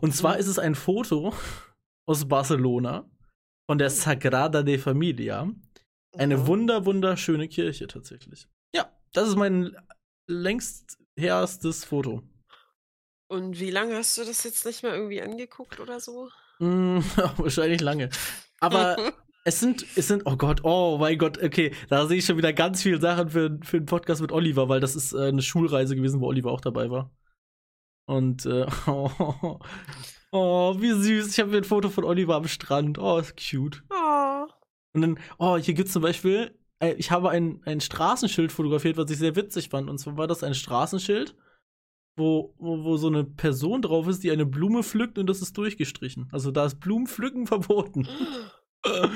S1: Und zwar
S2: Mhm.
S1: ist es ein Foto aus Barcelona von der Sagrada de Familia. Eine
S2: Mhm.
S1: wunder, wunderschöne Kirche tatsächlich. Ja, das ist mein längst herstes Foto.
S2: Und wie lange hast du das jetzt nicht mehr irgendwie angeguckt oder so?
S1: Mm, [LAUGHS] wahrscheinlich lange. Aber [LAUGHS] es sind, es sind, oh Gott, oh mein Gott, okay, da sehe ich schon wieder ganz viele Sachen für, für einen Podcast mit Oliver, weil das ist äh, eine Schulreise gewesen, wo Oliver auch dabei war. Und, äh, [LAUGHS] oh, oh, wie süß. Ich habe mir ein Foto von Oliver am Strand. Oh, ist cute.
S2: Oh.
S1: Und dann, oh, hier gibt's zum Beispiel, äh, ich habe ein, ein Straßenschild fotografiert, was ich sehr witzig fand. Und zwar war das ein Straßenschild, wo, wo, wo so eine Person drauf ist, die eine Blume pflückt und das ist durchgestrichen. Also da ist Blumenpflücken [LAUGHS] verboten.
S2: Da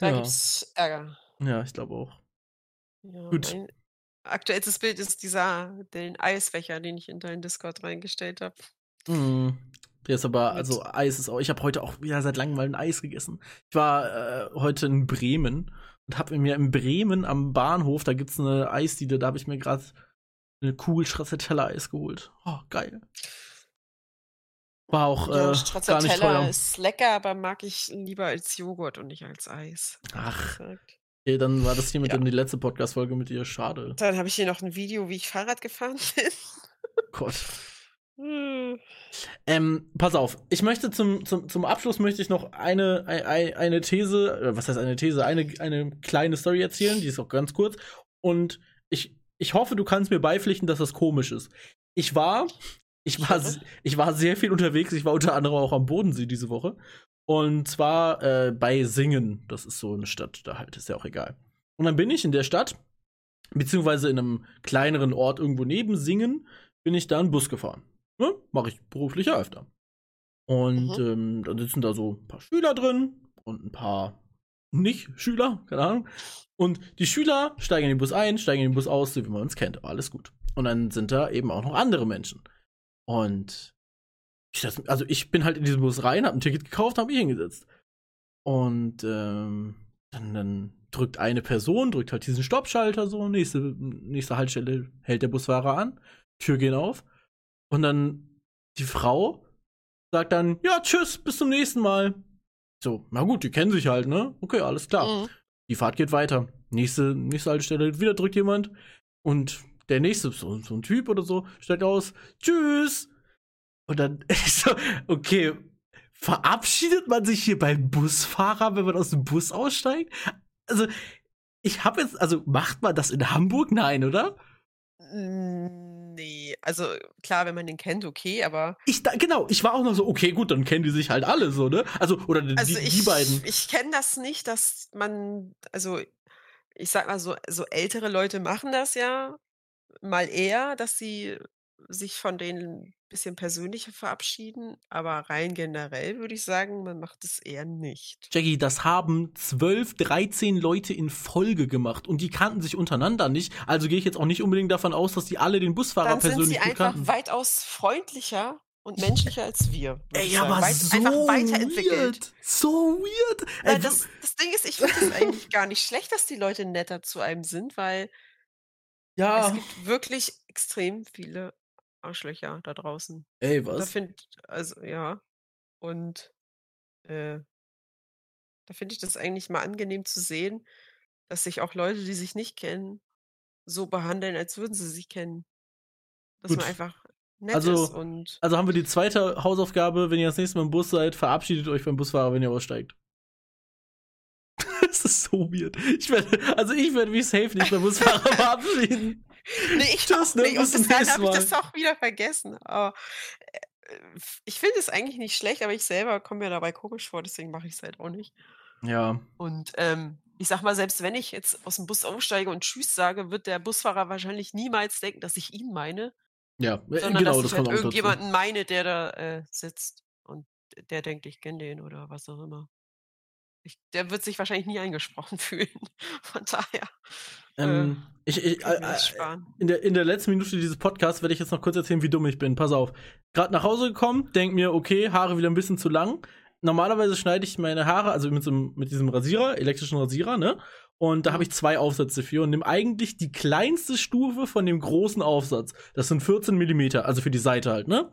S1: ja.
S2: gibt's Ärger.
S1: ja, ich glaube auch.
S2: Ja,
S1: Gut.
S2: Mein aktuellstes Bild ist dieser, den Eisbecher, den ich in deinen Discord reingestellt habe.
S1: Mm. Der ist aber, also Eis ist auch, ich habe heute auch wieder seit langem mal ein Eis gegessen. Ich war äh, heute in Bremen und habe mir in Bremen am Bahnhof, da gibt's eine Eisdiele, da habe ich mir gerade eine Kugel Stracciatella-Eis geholt. Oh, geil. War auch äh,
S2: ja,
S1: gar nicht teuer.
S2: ist lecker, aber mag ich lieber als Joghurt und nicht als Eis.
S1: Ach, okay, dann war das hier mit
S2: Ja.
S1: dem die letzte Podcast-Folge mit dir. Schade.
S2: Dann habe ich hier noch ein Video, wie ich Fahrrad gefahren [LAUGHS] bin.
S1: Gott.
S2: Hm.
S1: Ähm, pass auf, ich möchte zum, zum, zum Abschluss möchte ich noch eine, eine, eine These, äh, was heißt eine These, eine, eine kleine Story erzählen, die ist auch ganz kurz. Und ich, ich hoffe, du kannst mir beipflichten, dass das komisch ist. Ich war, ich war, ich war sehr viel unterwegs, ich war unter anderem auch am Bodensee diese Woche. Und zwar äh, bei Singen, das ist so eine Stadt, da halt, ist ja auch egal. Und dann bin ich in der Stadt, beziehungsweise in einem kleineren Ort irgendwo neben Singen, bin ich da einen Bus gefahren. Ne? Mache ich beruflich ja öfter. Und
S2: Mhm.
S1: ähm, dann sitzen da so ein paar Schüler drin und ein paar Nicht-Schüler, keine Ahnung. Und die Schüler steigen in den Bus ein, steigen in den Bus aus, so wie man uns kennt, aber alles gut. Und dann sind da eben auch noch andere Menschen. Und ich, das, also ich bin halt in diesen Bus rein, hab ein Ticket gekauft, hab mich hingesetzt. Und ähm, dann, dann drückt eine Person, drückt halt diesen Stoppschalter so, nächste, nächste Haltestelle hält der Busfahrer an, Tür gehen auf. Und dann die Frau sagt dann, ja, tschüss, bis zum nächsten Mal. So, na gut, die kennen sich halt, ne? Okay, alles klar.
S2: Mhm.
S1: Die Fahrt geht weiter. Nächste, nächste Haltestelle, wieder drückt jemand. Und der nächste, so, so ein Typ oder so, steigt aus, tschüss. Und dann, [LAUGHS] ich so, okay, verabschiedet man sich hier beim Busfahrer, wenn man aus dem Bus aussteigt? Also, ich habe jetzt, also macht man das in Hamburg? Nein, oder?
S2: Mm, Nee, also klar, wenn man den kennt, okay, aber
S1: Ich da, genau, ich war auch noch so, okay, gut, dann kennen die sich halt alle so, ne? Also, oder die,
S2: also
S1: die,
S2: ich,
S1: die beiden.
S2: ich kenne das nicht, dass man, also ich sag mal so, so ältere Leute machen das ja mal eher, dass sie sich von denen ein bisschen persönlicher verabschieden, aber rein generell würde ich sagen, man macht es eher nicht.
S1: Jackie, das haben 12, 13 Leute in Folge gemacht und die kannten sich untereinander nicht. Also gehe ich jetzt auch nicht unbedingt davon aus, dass die alle den Busfahrer
S2: Dann sind
S1: persönlich
S2: sie
S1: gut
S2: einfach
S1: kannten.
S2: weitaus freundlicher und menschlicher als wir.
S1: Ey, aber
S2: Weit,
S1: so
S2: einfach weiterentwickelt.
S1: weird. So weird. Ey,
S2: das, das Ding ist, ich finde es eigentlich gar nicht schlecht, dass die Leute netter zu einem sind, weil
S1: Ja.
S2: Es gibt wirklich extrem viele Arschlöcher da draußen.
S1: Ey,
S2: Da
S1: was?
S2: finde also ja. Und, äh da finde ich das eigentlich mal angenehm zu sehen, dass sich auch Leute, die sich nicht kennen, so behandeln, als würden sie sich kennen. Dass man
S1: Gut.
S2: einfach nett ist
S1: Also,
S2: und
S1: also haben wir die zweite Hausaufgabe, wenn ihr das nächste Mal im Bus seid, verabschiedet euch beim Busfahrer, wenn ihr aussteigt. [LAUGHS] das ist so weird. Ich werde, also ich werde mich safe nicht beim Busfahrer [LAUGHS] verabschieden.
S2: Ne, ich [LAUGHS]
S1: Tschüss,
S2: auch
S1: ne?
S2: nicht. Und
S1: Bis nächsten
S2: habe ich das auch wieder vergessen. Aber, äh, ich finde es eigentlich nicht schlecht, aber ich selber komme mir dabei komisch vor, deswegen mache ich's halt auch nicht.
S1: Ja.
S2: Und, ähm, ich sage mal, selbst wenn ich jetzt aus'm Bus aussteige und tschüss sage, wird der Busfahrer wahrscheinlich niemals denken, dass ich ihn meine,
S1: Ja, äh,
S2: sondern
S1: genau,
S2: dass
S1: das
S2: ich halt
S1: auch dazu.
S2: irgendjemanden meine, der da, äh, sitzt und der denkt, ich kenne den oder was auch immer. Ich der wird sich wahrscheinlich nie angesprochen [LAUGHS] fühlen. Von daher, äh,
S1: Ähm, ich, ich,
S2: ich
S1: äh, äh, in, der, in der letzten Minute dieses Podcasts werde ich jetzt noch kurz erzählen, wie dumm ich bin. Pass auf. Gerade nach Hause gekommen, denk mir, okay, Haare wieder ein bisschen zu lang. Normalerweise schneide ich meine Haare, also mit, so, mit diesem Rasierer, elektrischen Rasierer, ne? Und da habe ich zwei Aufsätze für und nehme eigentlich die kleinste Stufe von dem großen Aufsatz. Das sind 14 Millimeter, also für die Seite halt, ne?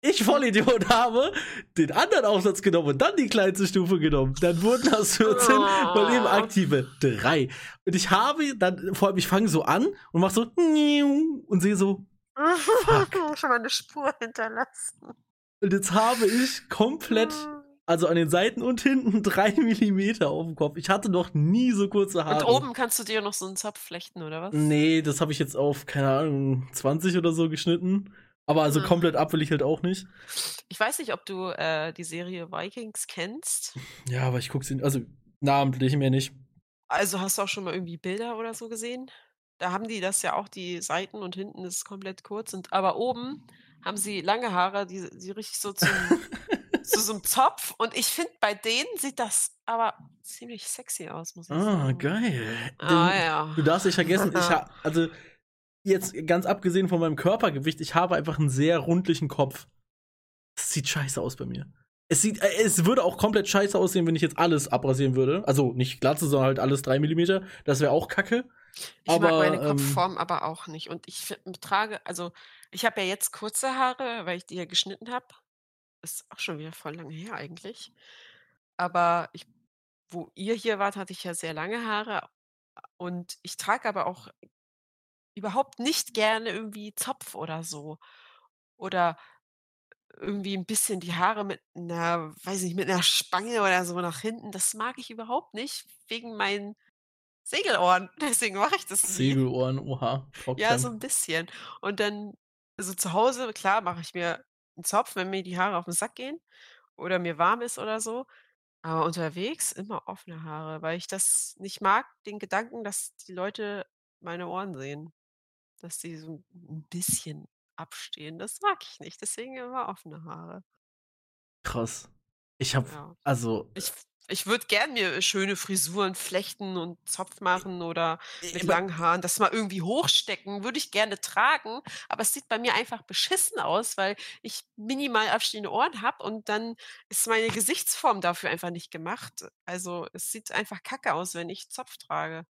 S1: Ich Vollidiot habe den anderen Aufsatz genommen und dann die kleinste Stufe genommen. Dann wurden aus 14 mal eben aktive drei. Und ich habe dann, vor allem, ich fange so an und mach so und sehe so, [LAUGHS]
S2: Schon mal eine Spur hinterlassen.
S1: und jetzt habe ich komplett, also an den Seiten und hinten drei Millimeter auf dem Kopf. Ich hatte noch nie so kurze Haare.
S2: Und oben kannst du dir noch so einen Zopf flechten, oder was?
S1: Nee, das habe ich jetzt auf, keine Ahnung, 20 oder so geschnitten. Aber also
S2: Ah.
S1: komplett ab will ich halt auch nicht.
S2: Ich weiß nicht, ob du, äh, die Serie Vikings kennst.
S1: Ja, aber ich gucke sie, also namentlich mehr nicht.
S2: Also, hast du auch schon mal irgendwie Bilder oder so gesehen? Da haben die das ja auch, die Seiten und hinten ist komplett kurz und aber oben haben sie lange Haare, die die richtig so zum [LAUGHS] zu so 'nem Zopf und ich finde, bei denen sieht das aber ziemlich sexy aus, muss ich
S1: Ah,
S2: sagen.
S1: geil.
S2: Ah,
S1: Denn
S2: ja.
S1: Du darfst nicht vergessen, ich [LAUGHS] ha also jetzt ganz abgesehen von meinem Körpergewicht, ich habe einfach einen sehr rundlichen Kopf. Das sieht scheiße aus bei mir. Es sieht, äh, es würde auch komplett scheiße aussehen, wenn ich jetzt alles abrasieren würde. Also nicht glatze, sondern halt alles drei Millimeter. Das wäre auch kacke.
S2: Ich mag
S1: Aber,
S2: meine
S1: ähm
S2: Kopfform aber auch nicht und ich trage also, ich habe ja jetzt kurze Haare, weil ich die ja geschnitten habe. Ist auch schon wieder voll lange her eigentlich. Aber ich wo ihr hier wart, hatte ich ja sehr lange Haare und ich trage aber auch überhaupt nicht gerne irgendwie Zopf oder so. Oder irgendwie 'n bisschen die Haare mit 'ner weiß nicht, mit 'ner Spange oder so nach hinten. Das mag ich überhaupt nicht wegen meinen Segelohren. [LAUGHS] Deswegen mache ich das nie.
S1: Segelohren, oha,
S2: Ja,
S1: Frogcam.
S2: so 'n bisschen. Und dann also, zu Hause, klar, mache ich mir 'n Zopf, wenn mir die Haare auf 'n Sack gehen oder mir warm ist oder so. Aber unterwegs immer offene Haare, weil ich das nicht mag, den Gedanken, dass die Leute meine Ohren sehen. Dass die so 'n bisschen abstehen. Das mag ich nicht, deswegen immer offene Haare.
S1: Krass. Ich habe
S2: Ja.
S1: also
S2: Ich f ich würde gern mir schöne Frisuren flechten und Zopf machen oder mit langen Haaren, das mal irgendwie hochstecken, würde ich gerne tragen, aber es sieht bei mir einfach beschissen aus, weil ich minimal abstehende Ohren habe und dann ist meine Gesichtsform dafür einfach nicht gemacht. Also, es sieht einfach kacke aus, wenn ich Zopf trage.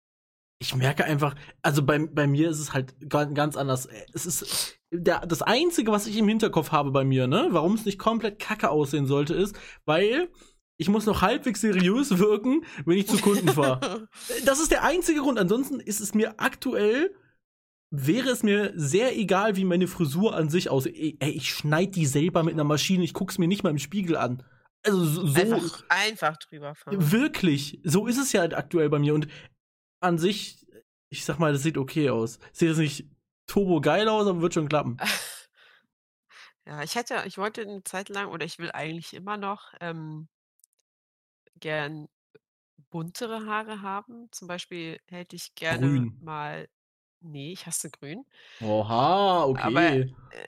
S1: Ich merke einfach, also bei, bei mir ist es halt gan- ganz anders. Es ist der, das Einzige, was ich im Hinterkopf habe bei mir, ne, warum es nicht komplett kacke aussehen sollte, ist, weil ich muss noch halbwegs seriös wirken, wenn ich zu Kunden fahre. [LAUGHS] Das ist der einzige Grund. Ansonsten ist es mir aktuell, wäre es mir sehr egal, wie meine Frisur an sich aussieht. Ey, ich schneide die selber mit einer Maschine, ich guck's mir nicht mal im Spiegel an. Also so, so
S2: Einfach einfach drüber fahren.
S1: Wirklich, so ist es ja halt aktuell bei mir. Und an sich, ich sag mal, das sieht okay aus. Sieht jetzt nicht turbo geil aus, aber wird schon klappen. [LAUGHS]
S2: Ja, ich hätte ich wollte 'ne Zeit lang oder ich will eigentlich immer noch, ähm gern buntere Haare haben. Zum Beispiel hätte ich gerne
S1: Grün.
S2: mal ne, ich hasse grün.
S1: Oha,
S2: Aber,
S1: okay.
S2: äh,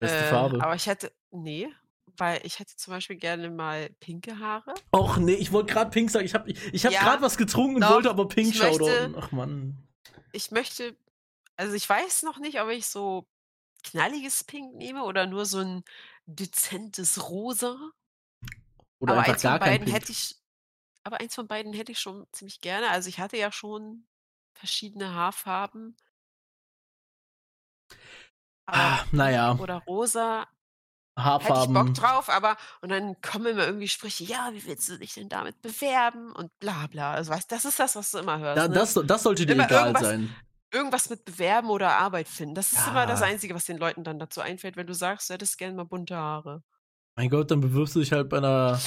S1: Beste
S2: äh,
S1: Farbe.
S2: aber ich hätte ne, weil ich hätte zum Beispiel gerne mal pinke Haare.
S1: Och nee, ich wollte gerade pink sagen. Ich habe ich hab
S2: Ja,
S1: gerade was getrunken und
S2: doch,
S1: wollte aber pink
S2: ich
S1: shoutouten. Ach Mann.
S2: ich möchte also, ich weiß noch nicht, ob ich so knalliges Pink nehme oder nur so 'n dezentes Rosa.
S1: Oder
S2: Aber
S1: einfach
S2: eins von beiden hätte ich aber eins von beiden hätte ich schon ziemlich gerne. Also, ich hatte ja schon verschiedene Haarfarben.
S1: Ah,
S2: Aber
S1: na
S2: pink
S1: ja.
S2: oder rosa hätte ich Bock
S1: Haarfarben.
S2: drauf, aber und dann kommen immer irgendwie Sprüche: „Ja, wie willst du dich denn damit bewerben?“ und bla bla. Also, weißt das ist das, was du immer hörst,
S1: Da
S2: ne?
S1: das das sollte dir
S2: Immer
S1: egal sein.
S2: irgendwas mit bewerben oder Arbeit finden. Das ist immer das
S1: Ja.
S2: Einzige, was den Leuten dann dazu einfällt, wenn du sagst, du hättest gerne mal bunte Haare.
S1: Mein Gott, dann bewirbst du dich halt bei 'ner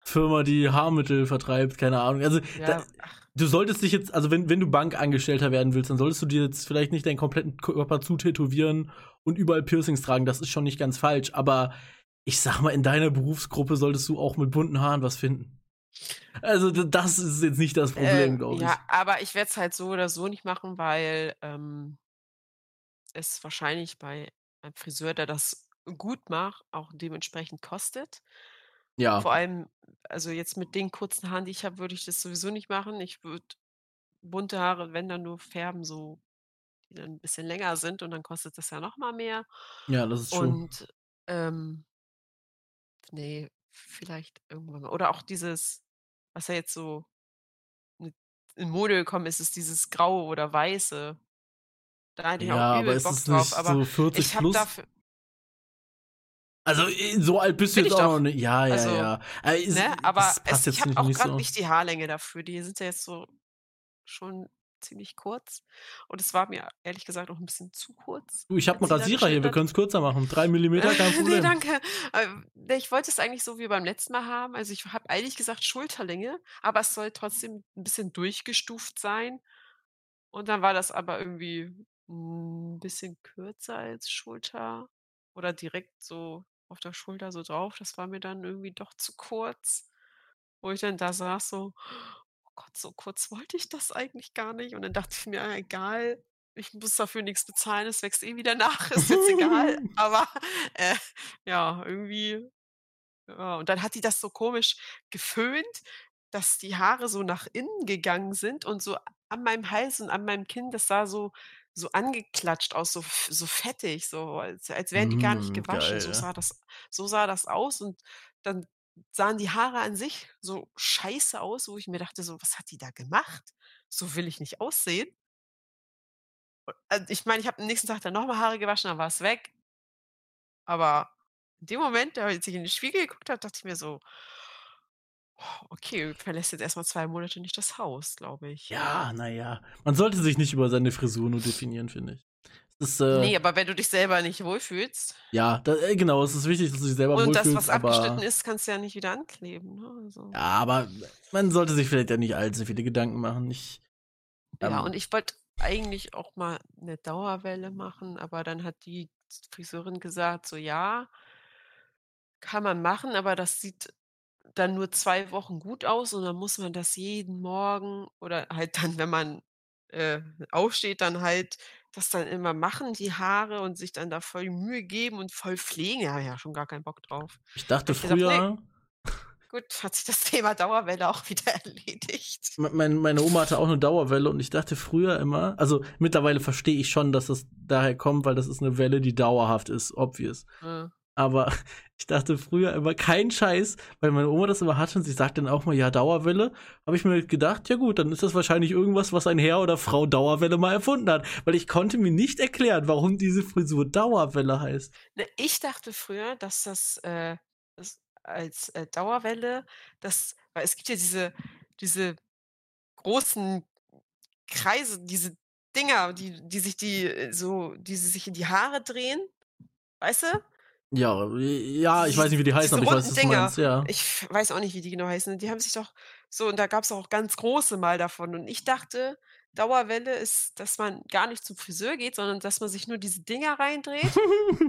S1: Firma, die Haarmittel vertreibt, keine Ahnung. Also, da
S2: Ja, ach.
S1: du solltest dich jetzt also, wenn wenn du Bankangestellter werden willst, dann solltest du dir jetzt vielleicht nicht deinen kompletten Körper zutätowieren und überall Piercings tragen. Das ist schon nicht ganz falsch. Aber ich sage mal, in deiner Berufsgruppe solltest du auch mit bunten Haaren was finden. Also, das ist jetzt nicht das Problem,
S2: Ähm,
S1: glaube ich.
S2: ja, aber ich werde es halt so oder so nicht machen, weil, ähm es wahrscheinlich bei einem Friseur, der das gut macht, auch dementsprechend kostet.
S1: Ja.
S2: Vor allem also, jetzt mit den kurzen Haaren, die ich habe, würde ich das sowieso nicht machen. Ich würde bunte Haare, wenn dann nur färben, so die dann 'n bisschen länger sind und dann kostet das ja noch mal mehr.
S1: Ja, das ist true.
S2: Und, ähm ne, vielleicht irgendwann mal. Oder auch dieses, was ja jetzt so in Mode gekommen ist, ist dieses Graue oder Weiße. Da hätte ich auch
S1: Ja, aber
S2: übel
S1: ist
S2: Bock
S1: es
S2: drauf, aber
S1: so 40
S2: ich habe
S1: plus?
S2: dafür
S1: Also, äh, so alt bist du jetzt auch noch nicht. Ja, ja,
S2: Also,
S1: ja. Äh, ist
S2: ne, aber es ich habe auch
S1: so.
S2: nicht die Haarlänge dafür. Die sind ja jetzt so schon ziemlich kurz und es war mir ehrlich gesagt auch 'n bisschen zu kurz,
S1: Du, ich habe 'n
S2: als sie da
S1: Rasierer hier, wir
S2: hat.
S1: können's kürzer machen. 3 Millimeter, kein [LAUGHS] Problem.
S2: danke. Ähm, ne, ich wollte es eigentlich so wie beim letzten Mal haben. Also, ich habe eigentlich gesagt Schulterlänge, aber es soll trotzdem 'n bisschen durchgestuft sein. Und dann war das aber irgendwie 'n bisschen kürzer als Schulter oder direkt so auf der Schulter so drauf. Das war mir dann irgendwie doch zu kurz, wo ich dann da saß so: „Oh Gott, so kurz wollte ich das eigentlich gar nicht.“ Und dann dachte ich mir: „Ah, egal, ich muss dafür nix bezahlen, es wächst eh wieder nach, [LAUGHS] ist jetzt egal.“ [LAUGHS] Aber, äh, ja, irgendwie ja, und dann hat die das so komisch geföhnt, dass die Haare so nach innen gegangen sind und so an meinem Hals und an meinem Kinn, das sah so so angeklatscht aus, so so fettig, so als als wären die gar nicht
S1: Mm,
S2: gewaschen. So
S1: geil.
S2: sah das so sah das aus und dann sahen die Haare an sich so scheiße aus, wo ich mir dachte so: „Was hat die da gemacht? So will ich nicht aussehen.“ U äh, ich meine, ich habe am nächsten Tag dann noch mal Haare gewaschen, dann war's weg. Aber in dem Moment, da ich in den Spiegel geguckt habe, dachte ich mir so „Okay, verlässt jetzt erst mal 2 Monate nicht das Haus“, glaube ich.
S1: Ja, na ja. Man sollte sich nicht über seine Frisur nur definieren, finde ich. Ist, äh
S2: Ne, aber wenn du dich selber nicht wohlfühlst
S1: Ja, da äh, genau, es ist wichtig, dass du dich selber
S2: und das,
S1: wohlfühlst,
S2: was abgeschnitten
S1: aber
S2: ist, kannst du ja nicht wieder ankleben, ne, also.
S1: Ja, aber man sollte sich vielleicht ja nicht allzu viele Gedanken machen. Ich
S2: Ja,
S1: ähm
S2: und ich wollte eigentlich auch mal 'ne Dauerwelle machen, aber dann hat die Friseurin gesagt so: „Ja“ „kann man machen, aber das sieht dann nur 2 Wochen gut aus und dann muss man das jeden Morgen oder halt dann, wenn man, äh, aufsteht, dann halt das dann immer machen, die Haare und sich dann da voll Mühe geben und voll pflegen.“ Ja, ja schon gar keinen Bock drauf.
S1: Ich dachte
S2: ich gesagt: „Ne.“
S1: früher
S2: Gut, hat sich das [LAUGHS] Thema Dauerwelle auch wieder [LAUGHS] erledigt.
S1: mei mein meine Oma hatte auch 'ne Dauerwelle und ich dachte früher immer also, mittlerweile verstehe ich schon, dass das daher kommt, weil das ist 'ne Welle, die dauerhaft ist, obvious.
S2: Mhm.
S1: Aber [LAUGHS] ich dachte früher immer kein Scheiß, weil meine Oma das immer hatte und sie sagt dann auch mal: „Ja, Dauerwelle.“ Habe ich mir halt gedacht: „Ja gut, dann ist das wahrscheinlich irgendwas, was ein Herr oder Frau Dauerwelle mal erfunden hat.“ Weil ich konnte mir nicht erklären, warum diese Frisur Dauerwelle heißt.
S2: Ne, ich dachte früher, dass das, äh, das als, äh, Dauerwelle das weil es gibt ja diese diese großen Kreise, diese Dinger, die die sich die äh, so die sich in die Haare drehen, weißt du?
S1: Ja, ja, ich weiß nicht, wie die [LAUGHS] heißen, aber ich weiß, was du meinst, ja.
S2: Ich weiß auch nicht, wie die genau heißen. Die haben sich doch so und da gab's auch ganz große mal davon und ich dachte, Dauerwelle ist, dass man gar nicht zum Friseur geht, sondern dass man sich nur diese Dinger reindreht,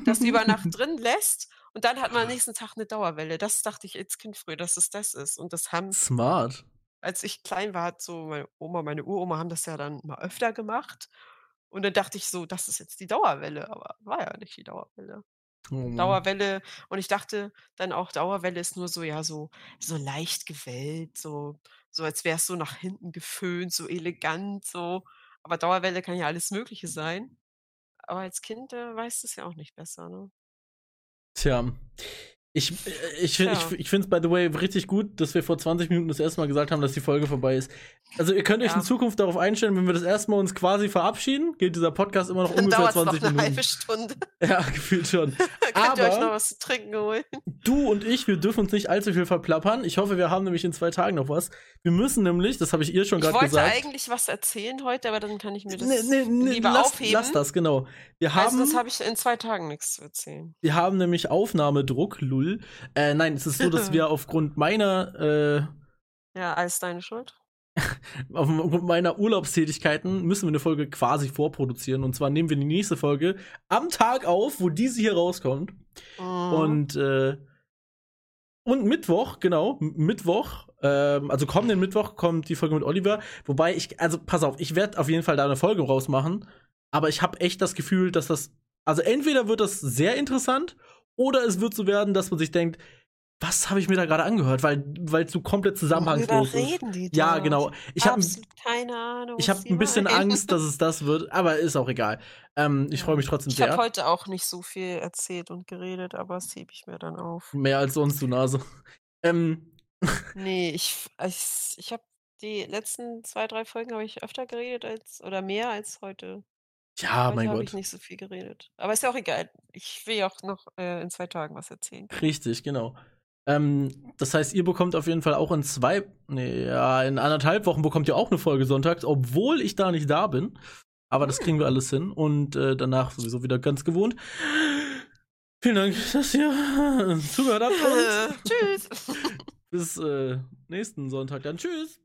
S2: das über Nacht [LAUGHS] drin lässt und dann hat man am nächsten Tag 'ne Dauerwelle. Das dachte ich als Kind früher, dass es das ist und das haben
S1: Smart.
S2: als ich klein war, hat so meine Oma meine Uroma haben das ja dann mal öfter gemacht und dann dachte ich so: „Das ist jetzt die Dauerwelle“, aber war ja nicht die Dauerwelle.
S1: Oh Mann.
S2: Dauerwelle und ich dachte dann auch, Dauerwelle ist nur so ja, so so leicht gewellt, so so als wär's so nach hinten geföhnt, so elegant so. Aber Dauerwelle kann ja alles Mögliche sein. Aber als Kind, äh, weißt du's ja auch nicht besser, ne?
S1: Tja. Ich, äh, ich, ja. ich, ich finde es, by the way, richtig gut, dass wir vor 20 Minuten das erste Mal gesagt haben, dass die Folge vorbei ist. Also, ihr könnt euch ja. in Zukunft darauf einstellen, wenn wir das erste Mal uns quasi verabschieden, geht dieser Podcast immer noch [LAUGHS] Dann ungefähr 20 noch eine Minuten. halbe
S2: Stunde. [LAUGHS]
S1: Ja, gefühlt schon. [LAUGHS]
S2: könnt Aber ihr euch noch was zu trinken holen.
S1: Du und ich, wir dürfen uns nicht allzu viel verplappern. Ich hoffe, wir haben nämlich in zwei Tagen noch was. Wir müssen nämlich, das habe ich ihr schon gerade gesagt.
S2: Ich wollte eigentlich was erzählen heute, aber dann kann ich mir das nee, nee, nee, lieber
S1: lass,
S2: aufheben.
S1: Lass das, genau. Wir haben,
S2: also, das habe ich in zwei Tagen nichts zu erzählen.
S1: Wir haben nämlich Aufnahmedruck, lull. Äh, nein, es ist so, dass wir [LAUGHS] aufgrund meiner
S2: äh, Ja, alles deine Schuld. [LAUGHS]
S1: aufgrund meiner Urlaubstätigkeiten müssen wir eine Folge quasi vorproduzieren. Und zwar nehmen wir die nächste Folge am Tag auf, wo diese hier rauskommt. Mhm. Und äh, und Mittwoch, genau, Mittwoch, ähm, also kommenden Mittwoch kommt die Folge mit Oliver. Wobei ich, also pass auf, ich werde auf jeden Fall da eine Folge rausmachen. Aber ich habe echt das Gefühl, dass das, also entweder wird das sehr interessant oder es wird so werden, dass man sich denkt, was habe ich mir da gerade angehört, weil weil es so komplett zusammenhangslos ist. Die ja, genau. Ich habe
S2: keine Ahnung.
S1: Ich habe ein bisschen meinen. Angst, dass es das wird, aber ist auch egal. Ähm, ich ja. freue mich trotzdem
S2: ich
S1: sehr.
S2: Ich habe heute auch nicht so viel erzählt und geredet, aber das hebe ich mir dann auf.
S1: Mehr als sonst, du Nase. Ähm.
S2: nee, ich ich, ich habe die letzten zwei drei Folgen habe ich öfter geredet als oder mehr als heute.
S1: Ja, mein
S2: habe
S1: Gott.
S2: ich nicht so viel geredet. Aber ist ja auch egal. Ich will ja auch noch äh, in zwei Tagen was erzählen.
S1: Richtig, genau. Ähm, das heißt, ihr bekommt auf jeden Fall auch in zwei, nee, ja, in anderthalb Wochen bekommt ihr auch eine Folge sonntags, obwohl ich da nicht da bin. Aber das kriegen wir hm. alles hin und äh, danach sowieso wieder ganz gewohnt. Vielen Dank, dass ihr [LAUGHS] zugehört habt. [LAUGHS]
S2: Tschüss. [LAUGHS]
S1: Bis äh, nächsten Sonntag dann. Tschüss.